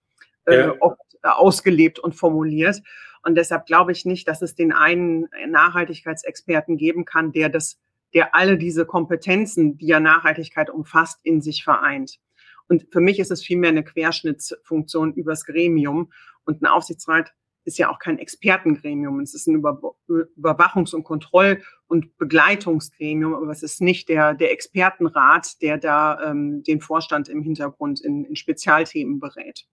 äh, ja. oft ausgelebt und formuliert. Und deshalb glaube ich nicht, dass es den einen Nachhaltigkeitsexperten geben kann, der das, der alle diese Kompetenzen, die ja Nachhaltigkeit umfasst, in sich vereint. Und für mich ist es vielmehr eine Querschnittsfunktion übers Gremium. Und ein Aufsichtsrat ist ja auch kein Expertengremium. Es ist ein Über Überwachungs- und Kontroll- und Begleitungsgremium, aber es ist nicht der, der Expertenrat, der da ähm, den Vorstand im Hintergrund in, in Spezialthemen berät.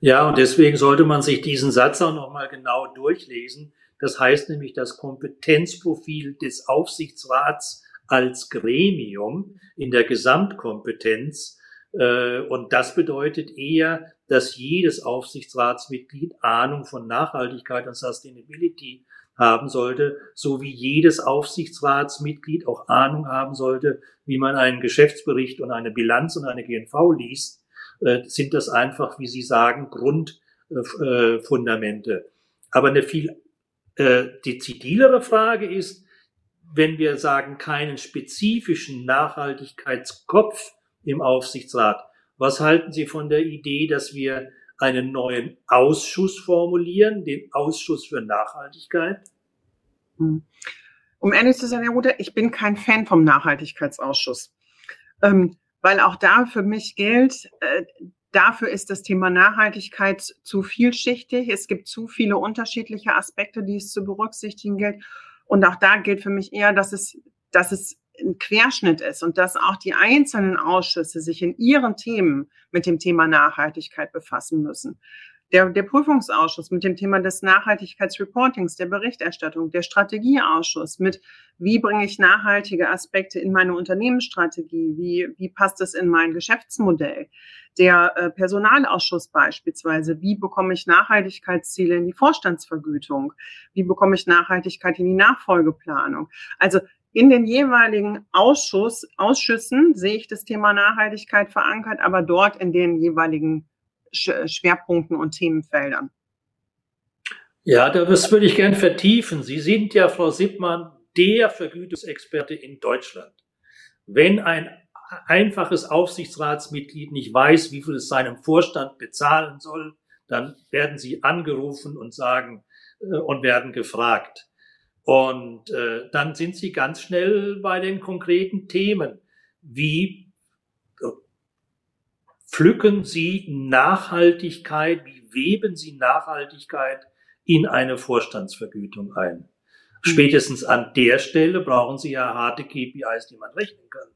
Ja, und deswegen sollte man sich diesen Satz auch nochmal genau durchlesen. Das heißt nämlich, das Kompetenzprofil des Aufsichtsrats als Gremium in der Gesamtkompetenz äh, und das bedeutet eher, dass jedes Aufsichtsratsmitglied Ahnung von Nachhaltigkeit und Sustainability haben sollte, so wie jedes Aufsichtsratsmitglied auch Ahnung haben sollte, wie man einen Geschäftsbericht und eine Bilanz und eine GNV liest, äh, sind das einfach, wie Sie sagen, Grundfundamente. Aber eine viel äh, Frage ist, wenn wir sagen, keinen spezifischen Nachhaltigkeitskopf im Aufsichtsrat. Was halten Sie von der Idee, dass wir einen neuen Ausschuss formulieren, den Ausschuss für Nachhaltigkeit? Hm. Um ehrlich zu sein, Herr Ruther, ich bin kein Fan vom Nachhaltigkeitsausschuss, ähm, weil auch da für mich gilt, äh, dafür ist das Thema Nachhaltigkeit zu vielschichtig. Es gibt zu viele unterschiedliche Aspekte, die es zu berücksichtigen gilt. Und auch da gilt für mich eher, dass es, dass es ein Querschnitt ist und dass auch die einzelnen Ausschüsse sich in ihren Themen mit dem Thema Nachhaltigkeit befassen müssen. Der, der Prüfungsausschuss mit dem Thema des Nachhaltigkeitsreportings, der Berichterstattung, der Strategieausschuss mit, wie bringe ich nachhaltige Aspekte in meine Unternehmensstrategie, wie, wie passt es in mein Geschäftsmodell, der äh, Personalausschuss beispielsweise, wie bekomme ich Nachhaltigkeitsziele in die Vorstandsvergütung, wie bekomme ich Nachhaltigkeit in die Nachfolgeplanung. Also in den jeweiligen Ausschuss, Ausschüssen sehe ich das Thema Nachhaltigkeit verankert, aber dort in den jeweiligen Schwerpunkten und Themenfeldern. Ja, das würde ich gern vertiefen. Sie sind ja, Frau Sippmann, der Vergütungsexperte in Deutschland. Wenn ein einfaches Aufsichtsratsmitglied nicht weiß, wie viel es seinem Vorstand bezahlen soll, dann werden sie angerufen und sagen äh, und werden gefragt. Und äh, dann sind Sie ganz schnell bei den konkreten Themen. Wie äh, pflücken Sie Nachhaltigkeit, wie weben Sie Nachhaltigkeit in eine Vorstandsvergütung ein? Mhm. Spätestens an der Stelle brauchen Sie ja harte KPIs, die man rechnen kann.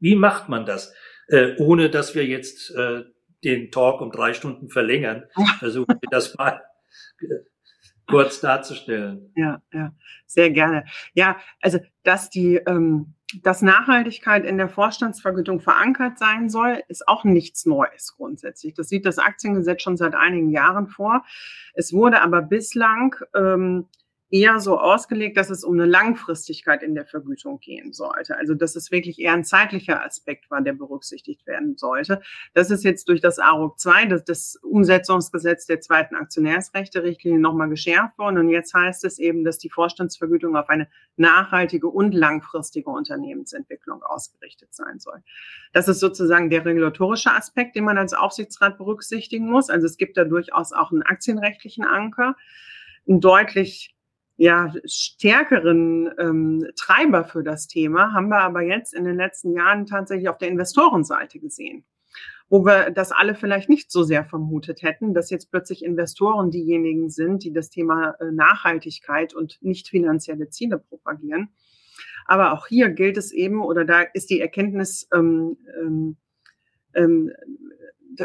Wie macht man das, äh, ohne dass wir jetzt äh, den Talk um drei Stunden verlängern? Versuchen wir das mal äh, kurz darzustellen. Ja, ja, sehr gerne. Ja, also dass die ähm, dass Nachhaltigkeit in der Vorstandsvergütung verankert sein soll, ist auch nichts Neues grundsätzlich. Das sieht das Aktiengesetz schon seit einigen Jahren vor. Es wurde aber bislang ähm, eher so ausgelegt, dass es um eine Langfristigkeit in der Vergütung gehen sollte. Also dass es wirklich eher ein zeitlicher Aspekt war, der berücksichtigt werden sollte. Das ist jetzt durch das ARUG 2, das, das Umsetzungsgesetz der zweiten Aktionärsrechte-Richtlinie nochmal geschärft worden. Und jetzt heißt es eben, dass die Vorstandsvergütung auf eine nachhaltige und langfristige Unternehmensentwicklung ausgerichtet sein soll. Das ist sozusagen der regulatorische Aspekt, den man als Aufsichtsrat berücksichtigen muss. Also es gibt da durchaus auch einen aktienrechtlichen Anker, ein deutlich ja, stärkeren ähm, Treiber für das Thema haben wir aber jetzt in den letzten Jahren tatsächlich auf der Investorenseite gesehen. wo wir das alle vielleicht nicht so sehr vermutet hätten, dass jetzt plötzlich Investoren diejenigen sind, die das Thema äh, Nachhaltigkeit und nicht finanzielle Ziele propagieren. Aber auch hier gilt es eben, oder da ist die Erkenntnis ähm, ähm, ähm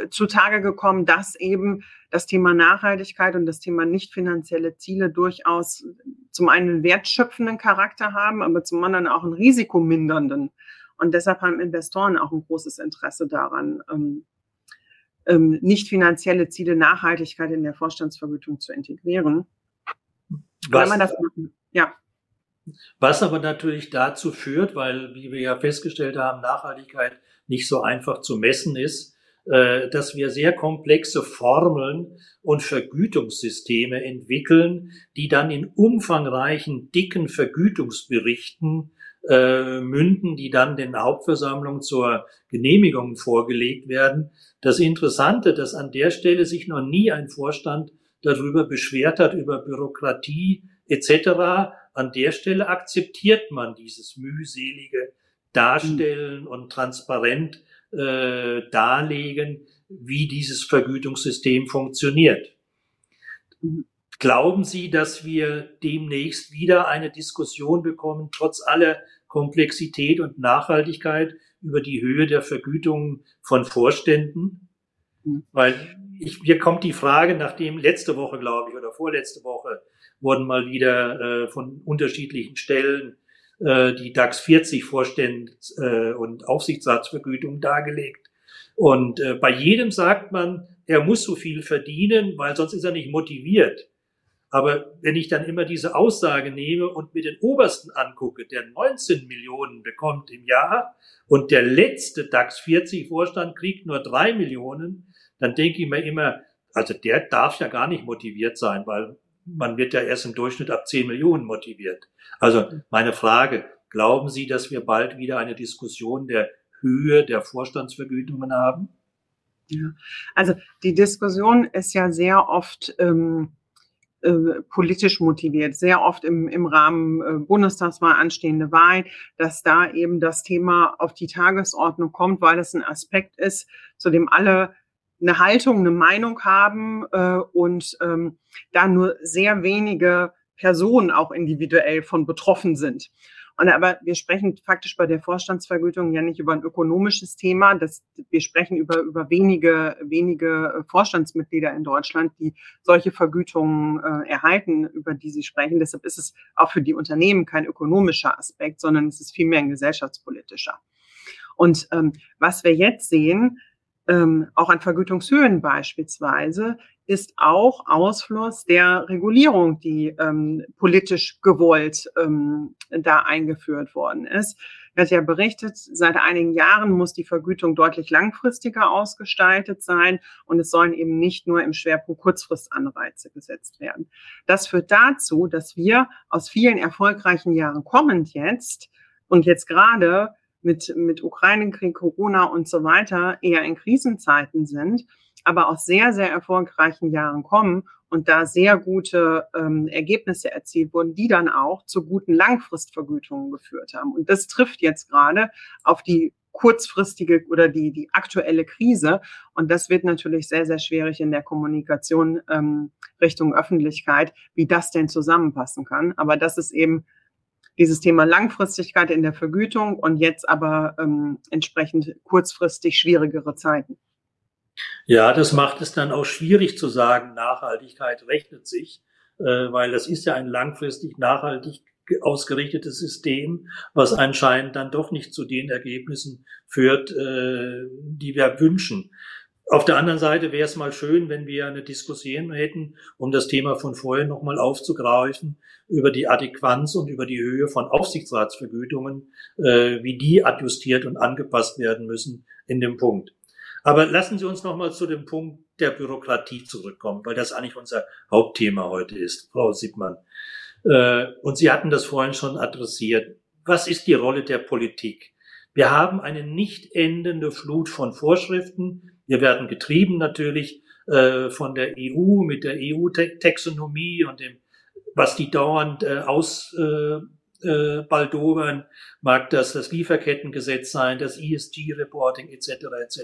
zutage gekommen, dass eben das Thema Nachhaltigkeit und das Thema nicht finanzielle Ziele durchaus zum einen wertschöpfenden Charakter haben, aber zum anderen auch einen risikomindernden. Und deshalb haben Investoren auch ein großes Interesse daran, ähm, ähm, nicht finanzielle Ziele Nachhaltigkeit in der Vorstandsvergütung zu integrieren. Was, das, ja. was aber natürlich dazu führt, weil, wie wir ja festgestellt haben, Nachhaltigkeit nicht so einfach zu messen ist, dass wir sehr komplexe Formeln und Vergütungssysteme entwickeln, die dann in umfangreichen, dicken Vergütungsberichten äh, münden, die dann den Hauptversammlungen zur Genehmigung vorgelegt werden. Das Interessante, dass an der Stelle sich noch nie ein Vorstand darüber beschwert hat, über Bürokratie etc. An der Stelle akzeptiert man dieses mühselige Darstellen und transparent äh, darlegen, wie dieses Vergütungssystem funktioniert. Glauben Sie, dass wir demnächst wieder eine Diskussion bekommen, trotz aller Komplexität und Nachhaltigkeit über die Höhe der Vergütung von Vorständen? Mhm. Weil ich, hier kommt die Frage, nachdem letzte Woche, glaube ich, oder vorletzte Woche wurden mal wieder äh, von unterschiedlichen Stellen äh, die DAX 40 Vorständs- äh, und Aufsichtsratsvergütung dargelegt. Und äh, bei jedem sagt man, er muss so viel verdienen, weil sonst ist er nicht motiviert. Aber wenn ich dann immer diese Aussage nehme und mir den obersten angucke, der 19 Millionen bekommt im Jahr und der letzte DAX 40 Vorstand kriegt nur drei Millionen, dann denke ich mir immer, also der darf ja gar nicht motiviert sein, weil man wird ja erst im Durchschnitt ab 10 Millionen motiviert. Also meine Frage, glauben Sie, dass wir bald wieder eine Diskussion der Höhe der Vorstandsvergütungen haben? Ja, also die Diskussion ist ja sehr oft ähm, äh, politisch motiviert, sehr oft im, im Rahmen äh, Bundestagswahl anstehende Wahlen, dass da eben das Thema auf die Tagesordnung kommt, weil es ein Aspekt ist, zu dem alle eine Haltung, eine Meinung haben äh, und ähm, da nur sehr wenige Personen auch individuell von betroffen sind. Und aber wir sprechen faktisch bei der Vorstandsvergütung ja nicht über ein ökonomisches Thema. Das, wir sprechen über, über wenige, wenige Vorstandsmitglieder in Deutschland, die solche Vergütungen äh, erhalten, über die Sie sprechen. Deshalb ist es auch für die Unternehmen kein ökonomischer Aspekt, sondern es ist vielmehr ein gesellschaftspolitischer. Und ähm, was wir jetzt sehen, ähm, auch an Vergütungshöhen beispielsweise, ist auch Ausfluss der Regulierung, die ähm, politisch gewollt ähm, da eingeführt worden ist. Wird ja berichtet, seit einigen Jahren muss die Vergütung deutlich langfristiger ausgestaltet sein und es sollen eben nicht nur im Schwerpunkt Kurzfristanreize gesetzt werden. Das führt dazu, dass wir aus vielen erfolgreichen Jahren kommend jetzt und jetzt gerade mit, mit Ukraine-Krieg, Corona und so weiter eher in Krisenzeiten sind, aber aus sehr, sehr erfolgreichen Jahren kommen und da sehr gute ähm, Ergebnisse erzielt wurden, die dann auch zu guten Langfristvergütungen geführt haben. Und das trifft jetzt gerade auf die kurzfristige oder die, die aktuelle Krise. Und das wird natürlich sehr, sehr schwierig in der Kommunikation ähm, Richtung Öffentlichkeit, wie das denn zusammenpassen kann. Aber das ist eben dieses Thema Langfristigkeit in der Vergütung und jetzt aber ähm, entsprechend kurzfristig schwierigere Zeiten. Ja, das macht es dann auch schwierig zu sagen, Nachhaltigkeit rechnet sich, äh, weil das ist ja ein langfristig nachhaltig ausgerichtetes System, was anscheinend dann doch nicht zu den Ergebnissen führt, äh, die wir wünschen. Auf der anderen Seite wäre es mal schön, wenn wir eine Diskussion hätten, um das Thema von vorhin nochmal aufzugreifen, über die Adäquanz und über die Höhe von Aufsichtsratsvergütungen, äh, wie die adjustiert und angepasst werden müssen in dem Punkt. Aber lassen Sie uns nochmal zu dem Punkt der Bürokratie zurückkommen, weil das eigentlich unser Hauptthema heute ist, Frau Siebmann. Äh, und Sie hatten das vorhin schon adressiert. Was ist die Rolle der Politik? Wir haben eine nicht endende Flut von Vorschriften, wir werden getrieben natürlich äh, von der EU mit der EU-Taxonomie und dem, was die dauernd äh, aus äh, äh, baldowern, mag das das Lieferkettengesetz sein, das ESG-Reporting etc. etc.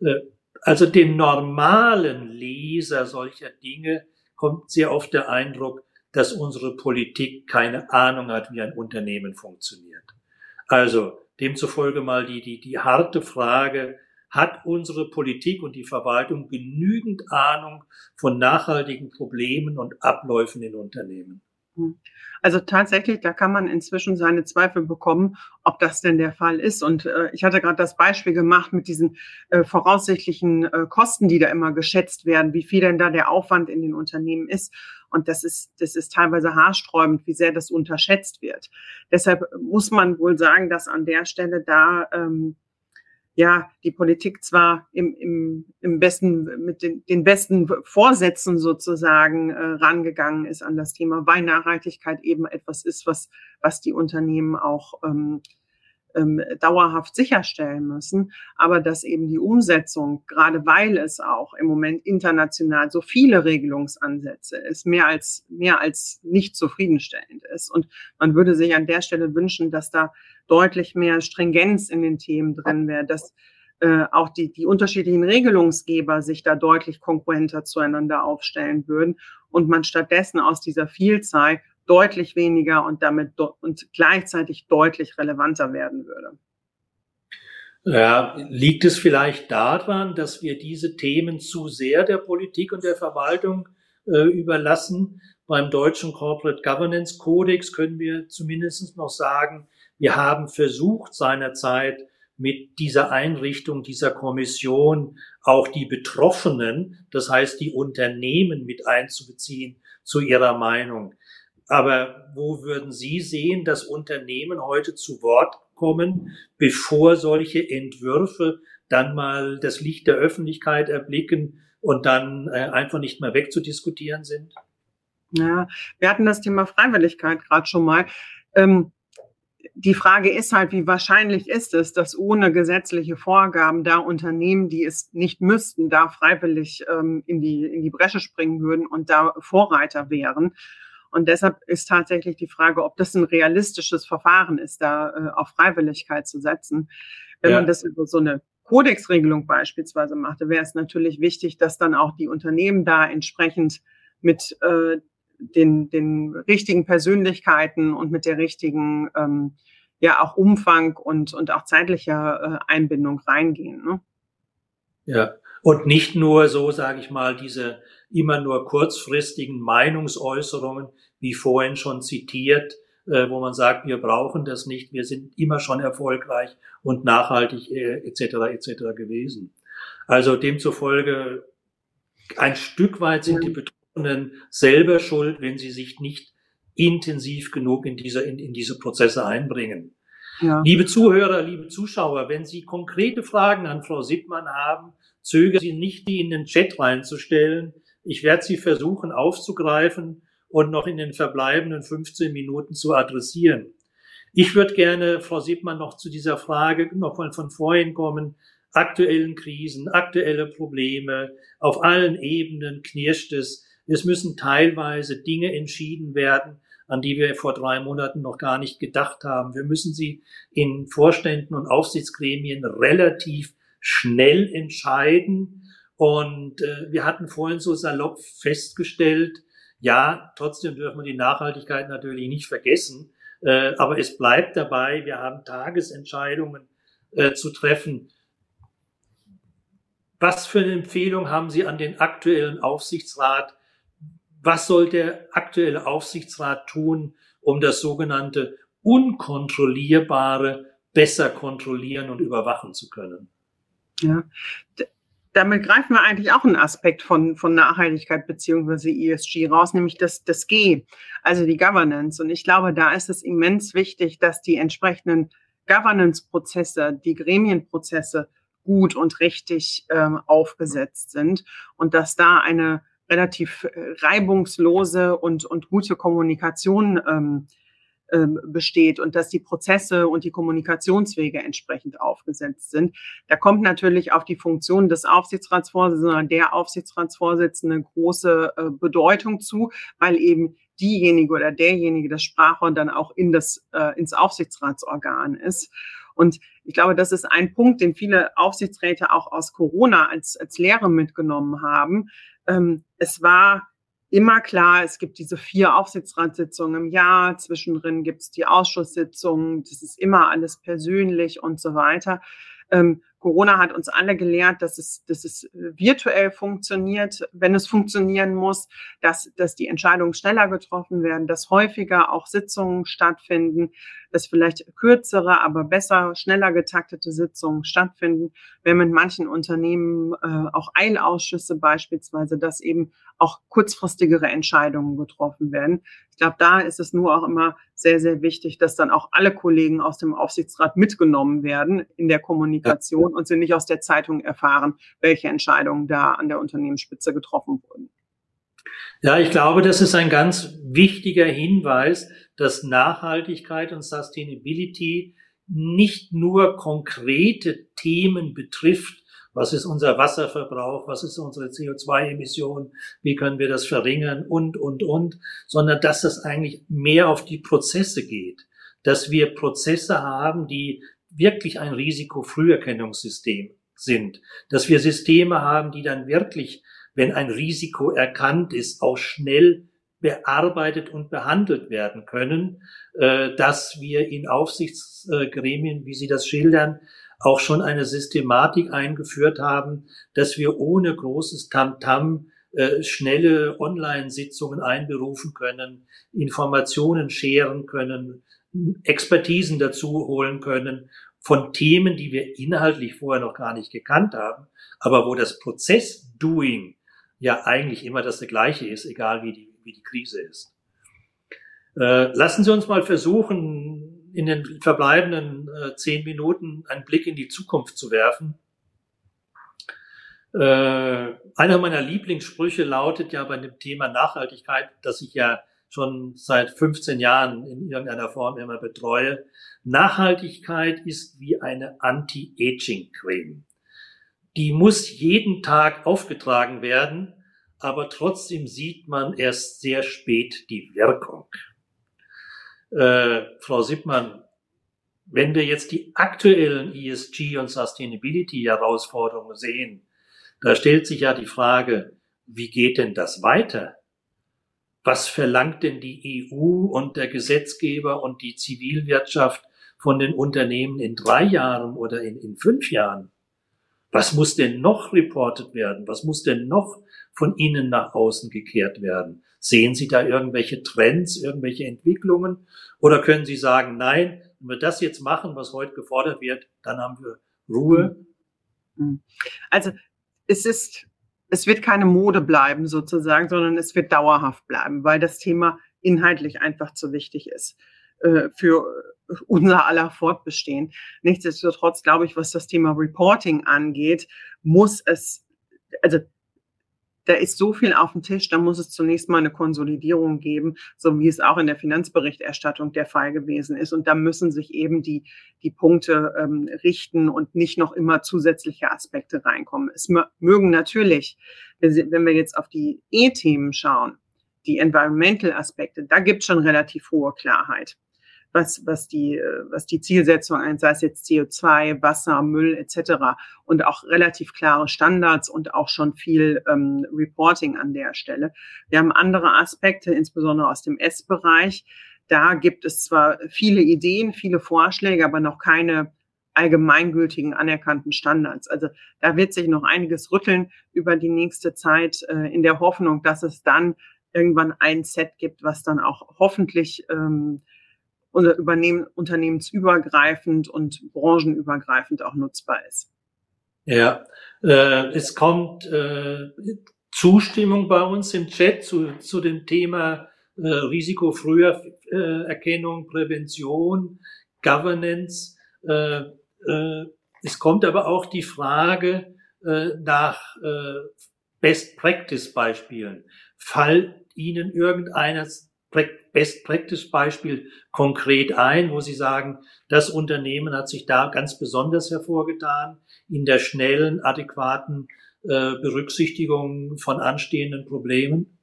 Äh, also dem normalen Leser solcher Dinge kommt sehr oft der Eindruck, dass unsere Politik keine Ahnung hat, wie ein Unternehmen funktioniert. Also demzufolge mal die, die, die harte Frage, hat unsere Politik und die Verwaltung genügend Ahnung von nachhaltigen Problemen und Abläufen in Unternehmen? Hm. Also tatsächlich, da kann man inzwischen seine Zweifel bekommen, ob das denn der Fall ist. Und äh, ich hatte gerade das Beispiel gemacht mit diesen äh, voraussichtlichen äh, Kosten, die da immer geschätzt werden, wie viel denn da der Aufwand in den Unternehmen ist. Und das ist, das ist teilweise haarsträubend, wie sehr das unterschätzt wird. Deshalb muss man wohl sagen, dass an der Stelle da ähm, ja, die Politik zwar im, im, im besten, mit den, den besten Vorsätzen sozusagen äh, rangegangen ist an das Thema, weil Nachhaltigkeit eben etwas ist, was, was die Unternehmen auch ähm, ähm, dauerhaft sicherstellen müssen, aber dass eben die Umsetzung, gerade weil es auch im Moment international so viele Regelungsansätze ist, mehr als, mehr als nicht zufriedenstellend ist. Und man würde sich an der Stelle wünschen, dass da deutlich mehr Stringenz in den Themen drin wäre, dass äh, auch die, die unterschiedlichen Regelungsgeber sich da deutlich konkurrenter zueinander aufstellen würden und man stattdessen aus dieser Vielzahl deutlich weniger und damit und gleichzeitig deutlich relevanter werden würde. Ja, liegt es vielleicht daran, dass wir diese Themen zu sehr der Politik und der Verwaltung äh, überlassen? Beim deutschen Corporate Governance Codex können wir zumindest noch sagen, wir haben versucht seinerzeit mit dieser Einrichtung dieser Kommission auch die Betroffenen, das heißt die Unternehmen mit einzubeziehen zu ihrer Meinung. Aber wo würden Sie sehen, dass Unternehmen heute zu Wort kommen, bevor solche Entwürfe dann mal das Licht der Öffentlichkeit erblicken und dann äh, einfach nicht mehr wegzudiskutieren sind? Ja, wir hatten das Thema Freiwilligkeit gerade schon mal. Ähm, die Frage ist halt, wie wahrscheinlich ist es, dass ohne gesetzliche Vorgaben da Unternehmen, die es nicht müssten, da freiwillig ähm, in, die, in die Bresche springen würden und da Vorreiter wären. Und deshalb ist tatsächlich die Frage, ob das ein realistisches Verfahren ist, da äh, auf Freiwilligkeit zu setzen. Wenn ja. man das über so eine Kodexregelung beispielsweise machte, wäre es natürlich wichtig, dass dann auch die Unternehmen da entsprechend mit äh, den, den richtigen Persönlichkeiten und mit der richtigen ähm, ja auch Umfang und, und auch zeitlicher äh, Einbindung reingehen. Ne? Ja, und nicht nur so, sage ich mal, diese immer nur kurzfristigen Meinungsäußerungen, wie vorhin schon zitiert, äh, wo man sagt, wir brauchen das nicht, wir sind immer schon erfolgreich und nachhaltig äh, etc. etc. gewesen. Also demzufolge ein Stück weit sind die Betroffenen selber schuld, wenn sie sich nicht intensiv genug in diese, in, in diese Prozesse einbringen. Ja. Liebe Zuhörer, liebe Zuschauer, wenn Sie konkrete Fragen an Frau Sippmann haben, zögern Sie nicht, die in den Chat reinzustellen. Ich werde sie versuchen aufzugreifen und noch in den verbleibenden 15 Minuten zu adressieren. Ich würde gerne, Frau Siebmann, noch zu dieser Frage noch mal von vorhin kommen. Aktuellen Krisen, aktuelle Probleme, auf allen Ebenen knirscht es. Es müssen teilweise Dinge entschieden werden, an die wir vor drei Monaten noch gar nicht gedacht haben. Wir müssen sie in Vorständen und Aufsichtsgremien relativ schnell entscheiden. Und äh, wir hatten vorhin so salopp festgestellt, ja, trotzdem dürfen wir die Nachhaltigkeit natürlich nicht vergessen. Äh, aber es bleibt dabei, wir haben Tagesentscheidungen äh, zu treffen. Was für eine Empfehlung haben Sie an den aktuellen Aufsichtsrat? Was soll der aktuelle Aufsichtsrat tun, um das sogenannte Unkontrollierbare besser kontrollieren und überwachen zu können? Ja, damit greifen wir eigentlich auch einen Aspekt von, von Nachhaltigkeit beziehungsweise ESG raus, nämlich das, das G, also die Governance. Und ich glaube, da ist es immens wichtig, dass die entsprechenden Governance-Prozesse, die Gremienprozesse gut und richtig ähm, aufgesetzt sind und dass da eine relativ äh, reibungslose und, und gute Kommunikation ähm, ähm, besteht und dass die Prozesse und die Kommunikationswege entsprechend aufgesetzt sind. Da kommt natürlich auf die Funktion des Aufsichtsratsvorsitzenden, der Aufsichtsratsvorsitzende große äh, Bedeutung zu, weil eben diejenige oder derjenige das Sprachrohr dann auch in das, äh, ins Aufsichtsratsorgan ist. Und ich glaube, das ist ein Punkt, den viele Aufsichtsräte auch aus Corona als, als Lehre mitgenommen haben. Ähm, es war immer klar, es gibt diese vier Aufsichtsratssitzungen im Jahr, zwischendrin gibt es die Ausschusssitzungen, das ist immer alles persönlich und so weiter. Ähm, Corona hat uns alle gelehrt, dass es, dass es virtuell funktioniert, wenn es funktionieren muss, dass, dass die Entscheidungen schneller getroffen werden, dass häufiger auch Sitzungen stattfinden, dass vielleicht kürzere, aber besser, schneller getaktete Sitzungen stattfinden. Wir haben in manchen Unternehmen äh, auch Eilausschüsse beispielsweise, dass eben auch kurzfristigere Entscheidungen getroffen werden. Ich glaube, da ist es nur auch immer sehr, sehr wichtig, dass dann auch alle Kollegen aus dem Aufsichtsrat mitgenommen werden in der Kommunikation und sie nicht aus der Zeitung erfahren, welche Entscheidungen da an der Unternehmensspitze getroffen wurden. Ja, ich glaube, das ist ein ganz wichtiger Hinweis, dass Nachhaltigkeit und Sustainability nicht nur konkrete Themen betrifft, was ist unser Wasserverbrauch, was ist unsere CO2-Emission, wie können wir das verringern? Und, und, und, sondern dass es eigentlich mehr auf die Prozesse geht, dass wir Prozesse haben, die wirklich ein Risikofrüherkennungssystem sind, dass wir Systeme haben, die dann wirklich, wenn ein Risiko erkannt ist, auch schnell bearbeitet und behandelt werden können, äh, dass wir in Aufsichtsgremien, wie Sie das schildern, auch schon eine Systematik eingeführt haben, dass wir ohne großes Tamtam äh, schnelle Online-Sitzungen einberufen können, Informationen scheren können, Expertisen dazu holen können von Themen, die wir inhaltlich vorher noch gar nicht gekannt haben, aber wo das Prozess-Doing ja eigentlich immer das gleiche ist, egal wie die, wie die Krise ist. Äh, lassen Sie uns mal versuchen, in den verbleibenden äh, zehn Minuten einen Blick in die Zukunft zu werfen. Äh, einer meiner Lieblingssprüche lautet ja bei dem Thema Nachhaltigkeit, das ich ja schon seit 15 Jahren in irgendeiner Form immer betreue. Nachhaltigkeit ist wie eine Anti-Aging-Creme. Die muss jeden Tag aufgetragen werden, aber trotzdem sieht man erst sehr spät die Wirkung äh, Frau Sippmann, wenn wir jetzt die aktuellen ESG und Sustainability Herausforderungen sehen, da stellt sich ja die Frage, wie geht denn das weiter? Was verlangt denn die EU und der Gesetzgeber und die Zivilwirtschaft von den Unternehmen in drei Jahren oder in, in fünf Jahren? Was muss denn noch reportet werden? Was muss denn noch von innen nach außen gekehrt werden? Sehen Sie da irgendwelche Trends, irgendwelche Entwicklungen? Oder können Sie sagen, nein, wenn wir das jetzt machen, was heute gefordert wird, dann haben wir Ruhe? Hm. Also es ist, es wird keine Mode bleiben sozusagen, sondern es wird dauerhaft bleiben, weil das Thema inhaltlich einfach zu wichtig ist äh, für unser aller Fortbestehen. Nichtsdestotrotz glaube ich, was das Thema Reporting angeht, muss es, also da ist so viel auf dem Tisch, da muss es zunächst mal eine Konsolidierung geben, so wie es auch in der Finanzberichterstattung der Fall gewesen ist. Und da müssen sich eben die, die Punkte ähm, richten und nicht noch immer zusätzliche Aspekte reinkommen. Es mögen natürlich, wenn wir jetzt auf die E-Themen schauen, die Environmental-Aspekte, da gibt es schon relativ hohe Klarheit was, was, die, was die Zielsetzung ein, sei es jetzt CO2, Wasser, Müll etc. und auch relativ klare Standards und auch schon viel ähm, Reporting an der Stelle. Wir haben andere Aspekte, insbesondere aus dem S-Bereich. Da gibt es zwar viele Ideen, viele Vorschläge, aber noch keine allgemeingültigen anerkannten Standards. Also da wird sich noch einiges rütteln über die nächste Zeit äh, in der Hoffnung, dass es dann irgendwann ein Set gibt, was dann auch hoffentlich ähm, oder übernehmen, unternehmensübergreifend und branchenübergreifend auch nutzbar ist. Ja, äh, es kommt äh, Zustimmung bei uns im Chat zu, zu dem Thema äh, Risikofrüherkennung, Prävention, Governance. Äh, äh, es kommt aber auch die Frage äh, nach äh, Best Practice Beispielen. Fallt Ihnen irgendeines Best Practice Beispiel konkret ein, wo Sie sagen, das Unternehmen hat sich da ganz besonders hervorgetan in der schnellen, adäquaten äh, Berücksichtigung von anstehenden Problemen?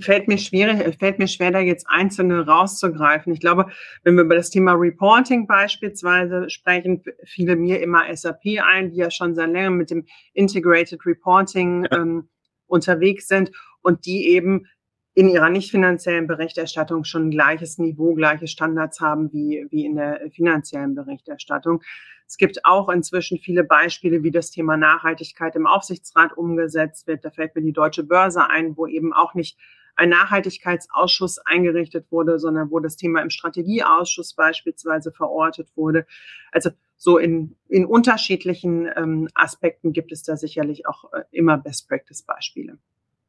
Fällt mir schwierig, fällt mir schwer, da jetzt einzelne rauszugreifen. Ich glaube, wenn wir über das Thema Reporting beispielsweise sprechen, fiele mir immer SAP ein, die ja schon sehr lange mit dem Integrated Reporting ähm, unterwegs sind und die eben in ihrer nicht finanziellen Berichterstattung schon gleiches Niveau, gleiche Standards haben wie, wie in der finanziellen Berichterstattung. Es gibt auch inzwischen viele Beispiele, wie das Thema Nachhaltigkeit im Aufsichtsrat umgesetzt wird. Da fällt mir die Deutsche Börse ein, wo eben auch nicht ein Nachhaltigkeitsausschuss eingerichtet wurde, sondern wo das Thema im Strategieausschuss beispielsweise verortet wurde. Also so in, in unterschiedlichen ähm, Aspekten gibt es da sicherlich auch äh, immer Best-Practice-Beispiele.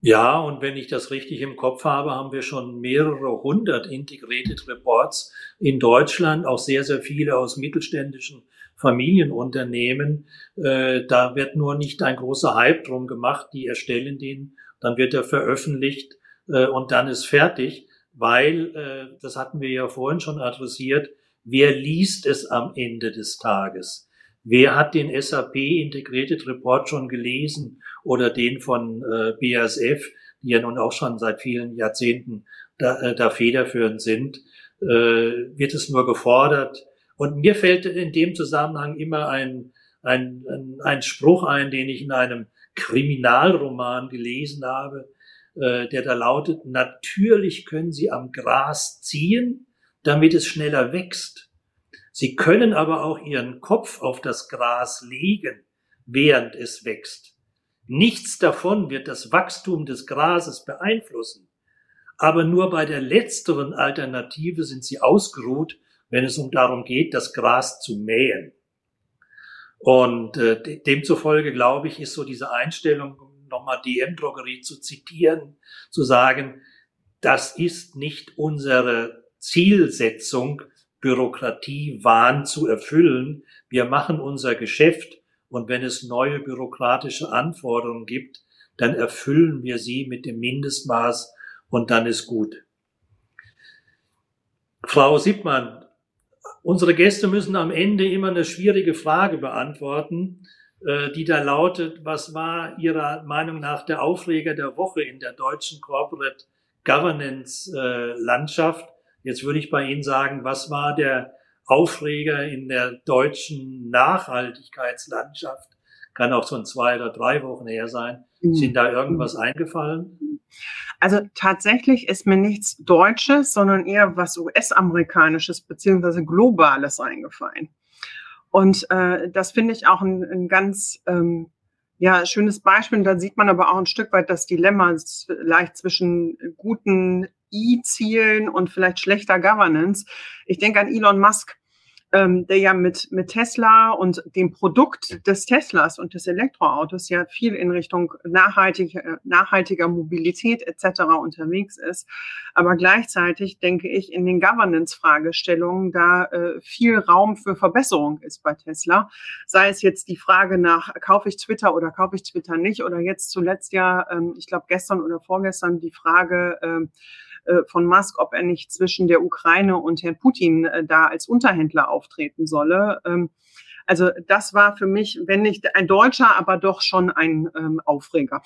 Ja, und wenn ich das richtig im Kopf habe, haben wir schon mehrere hundert Integrated Reports in Deutschland, auch sehr, sehr viele aus mittelständischen Familienunternehmen. Äh, da wird nur nicht ein großer Hype drum gemacht. Die erstellen den, dann wird er veröffentlicht äh, und dann ist fertig, weil, äh, das hatten wir ja vorhin schon adressiert, wer liest es am Ende des Tages? Wer hat den SAP Integrated Report schon gelesen oder den von äh, BASF, die ja nun auch schon seit vielen Jahrzehnten da, äh, da federführend sind? Äh, wird es nur gefordert? Und mir fällt in dem Zusammenhang immer ein, ein, ein, ein Spruch ein, den ich in einem Kriminalroman gelesen habe, äh, der da lautet, natürlich können Sie am Gras ziehen, damit es schneller wächst. Sie können aber auch ihren Kopf auf das Gras legen, während es wächst. Nichts davon wird das Wachstum des Grases beeinflussen. Aber nur bei der letzteren Alternative sind sie ausgeruht, wenn es um darum geht, das Gras zu mähen. Und äh, demzufolge, glaube ich, ist so diese Einstellung, um nochmal DM-Drogerie zu zitieren, zu sagen, das ist nicht unsere Zielsetzung, Bürokratiewahn zu erfüllen. Wir machen unser Geschäft und wenn es neue bürokratische Anforderungen gibt, dann erfüllen wir sie mit dem Mindestmaß und dann ist gut. Frau Siebmann, unsere Gäste müssen am Ende immer eine schwierige Frage beantworten, äh, die da lautet, was war Ihrer Meinung nach der Aufreger der Woche in der deutschen Corporate Governance äh, Landschaft? Jetzt würde ich bei Ihnen sagen, was war der Aufreger in der deutschen Nachhaltigkeitslandschaft? Kann auch schon zwei oder drei Wochen her sein. Mhm. Sind da irgendwas eingefallen? Also tatsächlich ist mir nichts Deutsches, sondern eher was US-amerikanisches beziehungsweise globales eingefallen. Und äh, das finde ich auch ein, ein ganz ähm, ja, schönes Beispiel. Da sieht man aber auch ein Stück weit das Dilemma vielleicht zwischen guten E-Zielen und vielleicht schlechter Governance. Ich denke an Elon Musk, ähm, der ja mit, mit Tesla und dem Produkt des Teslas und des Elektroautos ja viel in Richtung nachhaltiger, nachhaltiger Mobilität etc. unterwegs ist. Aber gleichzeitig denke ich in den Governance-Fragestellungen da äh, viel Raum für Verbesserung ist bei Tesla. Sei es jetzt die Frage nach, kaufe ich Twitter oder kaufe ich Twitter nicht? Oder jetzt zuletzt ja, ähm, ich glaube gestern oder vorgestern die Frage, äh, äh, von Musk, ob er nicht zwischen der Ukraine und Herrn Putin äh, da als Unterhändler auftreten solle. Ähm, also das war für mich, wenn nicht ein Deutscher, aber doch schon ein ähm, Aufreger.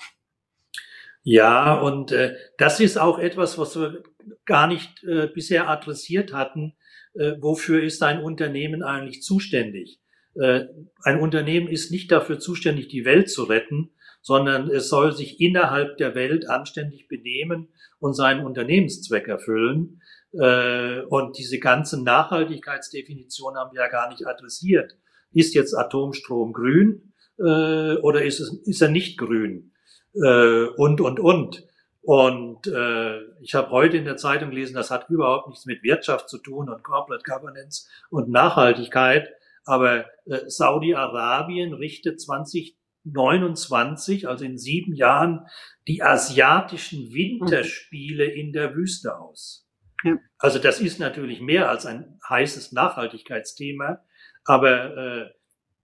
Ja, und äh, das ist auch etwas, was wir gar nicht äh, bisher adressiert hatten. Äh, wofür ist ein Unternehmen eigentlich zuständig? Äh, ein Unternehmen ist nicht dafür zuständig, die Welt zu retten, sondern es soll sich innerhalb der Welt anständig benehmen und seinen Unternehmenszweck erfüllen. Äh, und diese ganzen Nachhaltigkeitsdefinitionen haben wir ja gar nicht adressiert. Ist jetzt Atomstrom grün äh, oder ist, es, ist er nicht grün? Äh, und, und, und. Und äh, ich habe heute in der Zeitung gelesen, das hat überhaupt nichts mit Wirtschaft zu tun und Corporate Governance und Nachhaltigkeit. Aber äh, Saudi-Arabien richtet 20 29, also in sieben Jahren, die asiatischen Winterspiele in der Wüste aus. Ja. Also das ist natürlich mehr als ein heißes Nachhaltigkeitsthema, aber äh,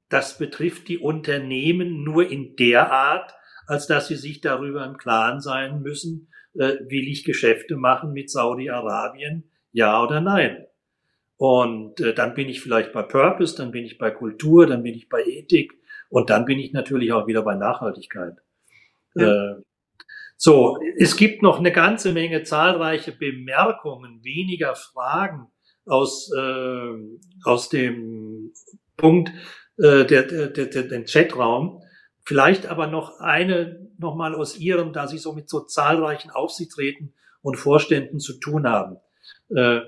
das betrifft die Unternehmen nur in der Art, als dass sie sich darüber im Klaren sein müssen, äh, will ich Geschäfte machen mit Saudi-Arabien, ja oder nein. Und äh, dann bin ich vielleicht bei Purpose, dann bin ich bei Kultur, dann bin ich bei Ethik, und dann bin ich natürlich auch wieder bei Nachhaltigkeit. Ja. Äh, So, es gibt noch eine ganze Menge zahlreiche Bemerkungen, weniger Fragen aus, äh, aus dem Punkt äh, der, der, der, den Chatraum. Vielleicht aber noch eine nochmal aus Ihrem, da Sie so mit so zahlreichen Aufsichtsräten und Vorständen zu tun haben. Äh,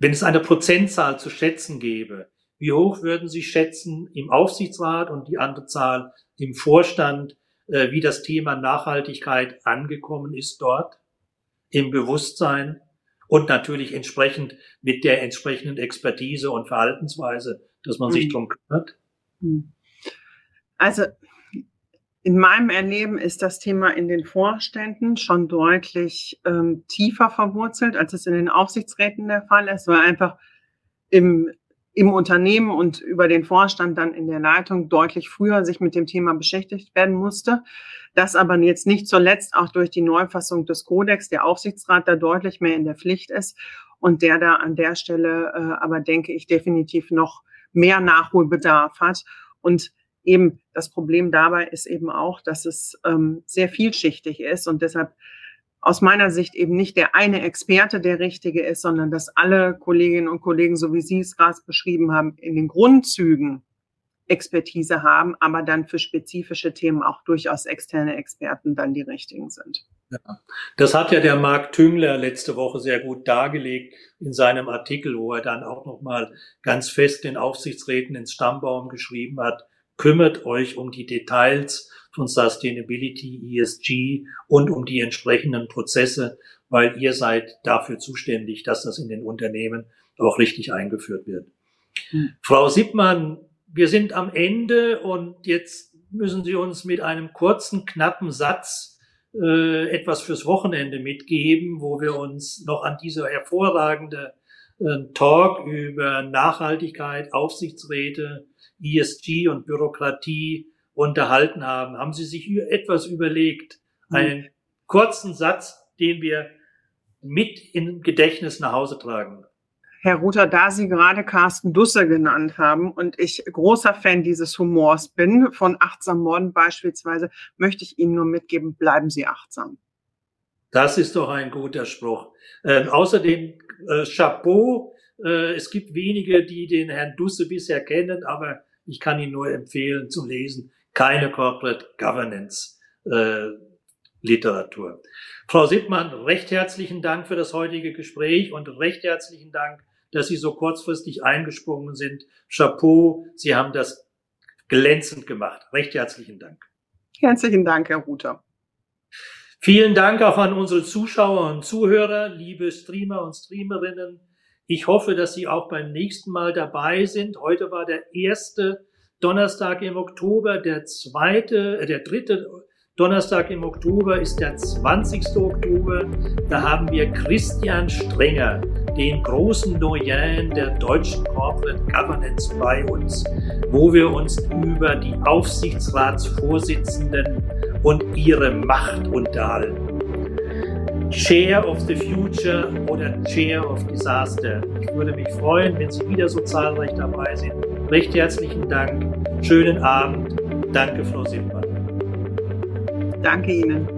wenn es eine Prozentzahl zu schätzen gäbe, wie hoch würden Sie schätzen im Aufsichtsrat und die andere Zahl im Vorstand, äh, wie das Thema Nachhaltigkeit angekommen ist dort im Bewusstsein und natürlich entsprechend mit der entsprechenden Expertise und Verhaltensweise, dass man sich mhm. drum kümmert? Mhm. Also in meinem Erleben ist das Thema in den Vorständen schon deutlich ähm, tiefer verwurzelt, als es in den Aufsichtsräten der Fall ist, weil einfach im, im Unternehmen und über den Vorstand dann in der Leitung deutlich früher sich mit dem Thema beschäftigt werden musste. Das aber jetzt nicht zuletzt auch durch die Neufassung des Kodex der Aufsichtsrat da deutlich mehr in der Pflicht ist und der da an der Stelle äh, aber denke ich definitiv noch mehr Nachholbedarf hat und eben das Problem dabei ist eben auch, dass es ähm, sehr vielschichtig ist und deshalb aus meiner Sicht eben nicht der eine Experte der richtige ist, sondern dass alle Kolleginnen und Kollegen, so wie Sie es gerade beschrieben haben, in den Grundzügen Expertise haben, aber dann für spezifische Themen auch durchaus externe Experten dann die richtigen sind. Ja. Das hat ja der Marc Tüngler letzte Woche sehr gut dargelegt in seinem Artikel, wo er dann auch nochmal ganz fest den Aufsichtsräten ins Stammbaum geschrieben hat, kümmert euch um die Details von Sustainability, ESG und um die entsprechenden Prozesse, weil ihr seid dafür zuständig, dass das in den Unternehmen auch richtig eingeführt wird. Mhm. Frau Sippmann, wir sind am Ende und jetzt müssen Sie uns mit einem kurzen, knappen Satz äh, etwas fürs Wochenende mitgeben, wo wir uns noch an dieser hervorragende äh, Talk über Nachhaltigkeit, Aufsichtsräte, ESG und Bürokratie unterhalten haben. Haben Sie sich etwas überlegt, hm. einen kurzen Satz, den wir mit in Gedächtnis nach Hause tragen? Herr Ruther, da Sie gerade Carsten Dusse genannt haben und ich großer Fan dieses Humors bin, von Achtsam Morden beispielsweise, möchte ich Ihnen nur mitgeben, bleiben Sie achtsam. Das ist doch ein guter Spruch. Ähm, außerdem äh, Chapeau. Äh, es gibt wenige, die den Herrn Dusse bisher kennen, aber ich kann ihn nur empfehlen zu lesen. Keine Corporate Governance äh, Literatur. Frau Sippmann, recht herzlichen Dank für das heutige Gespräch und recht herzlichen Dank dass Sie so kurzfristig eingesprungen sind. Chapeau, Sie haben das glänzend gemacht. Recht herzlichen Dank. Herzlichen Dank, Herr Ruther. Vielen Dank auch an unsere Zuschauer und Zuhörer, liebe Streamer und Streamerinnen. Ich hoffe, dass Sie auch beim nächsten Mal dabei sind. Heute war der erste Donnerstag im Oktober, der zweite, äh, der dritte Donnerstag im Oktober ist der 20. Oktober. Da haben wir Christian Strenger, den großen Doyen der deutschen Corporate Governance bei uns, wo wir uns über die Aufsichtsratsvorsitzenden und ihre Macht unterhalten. Share of the Future oder Share of Disaster. Ich würde mich freuen, wenn Sie wieder so zahlreich dabei sind. Recht herzlichen Dank. Schönen Abend. Danke, Frau Sippmann. Danke Ihnen.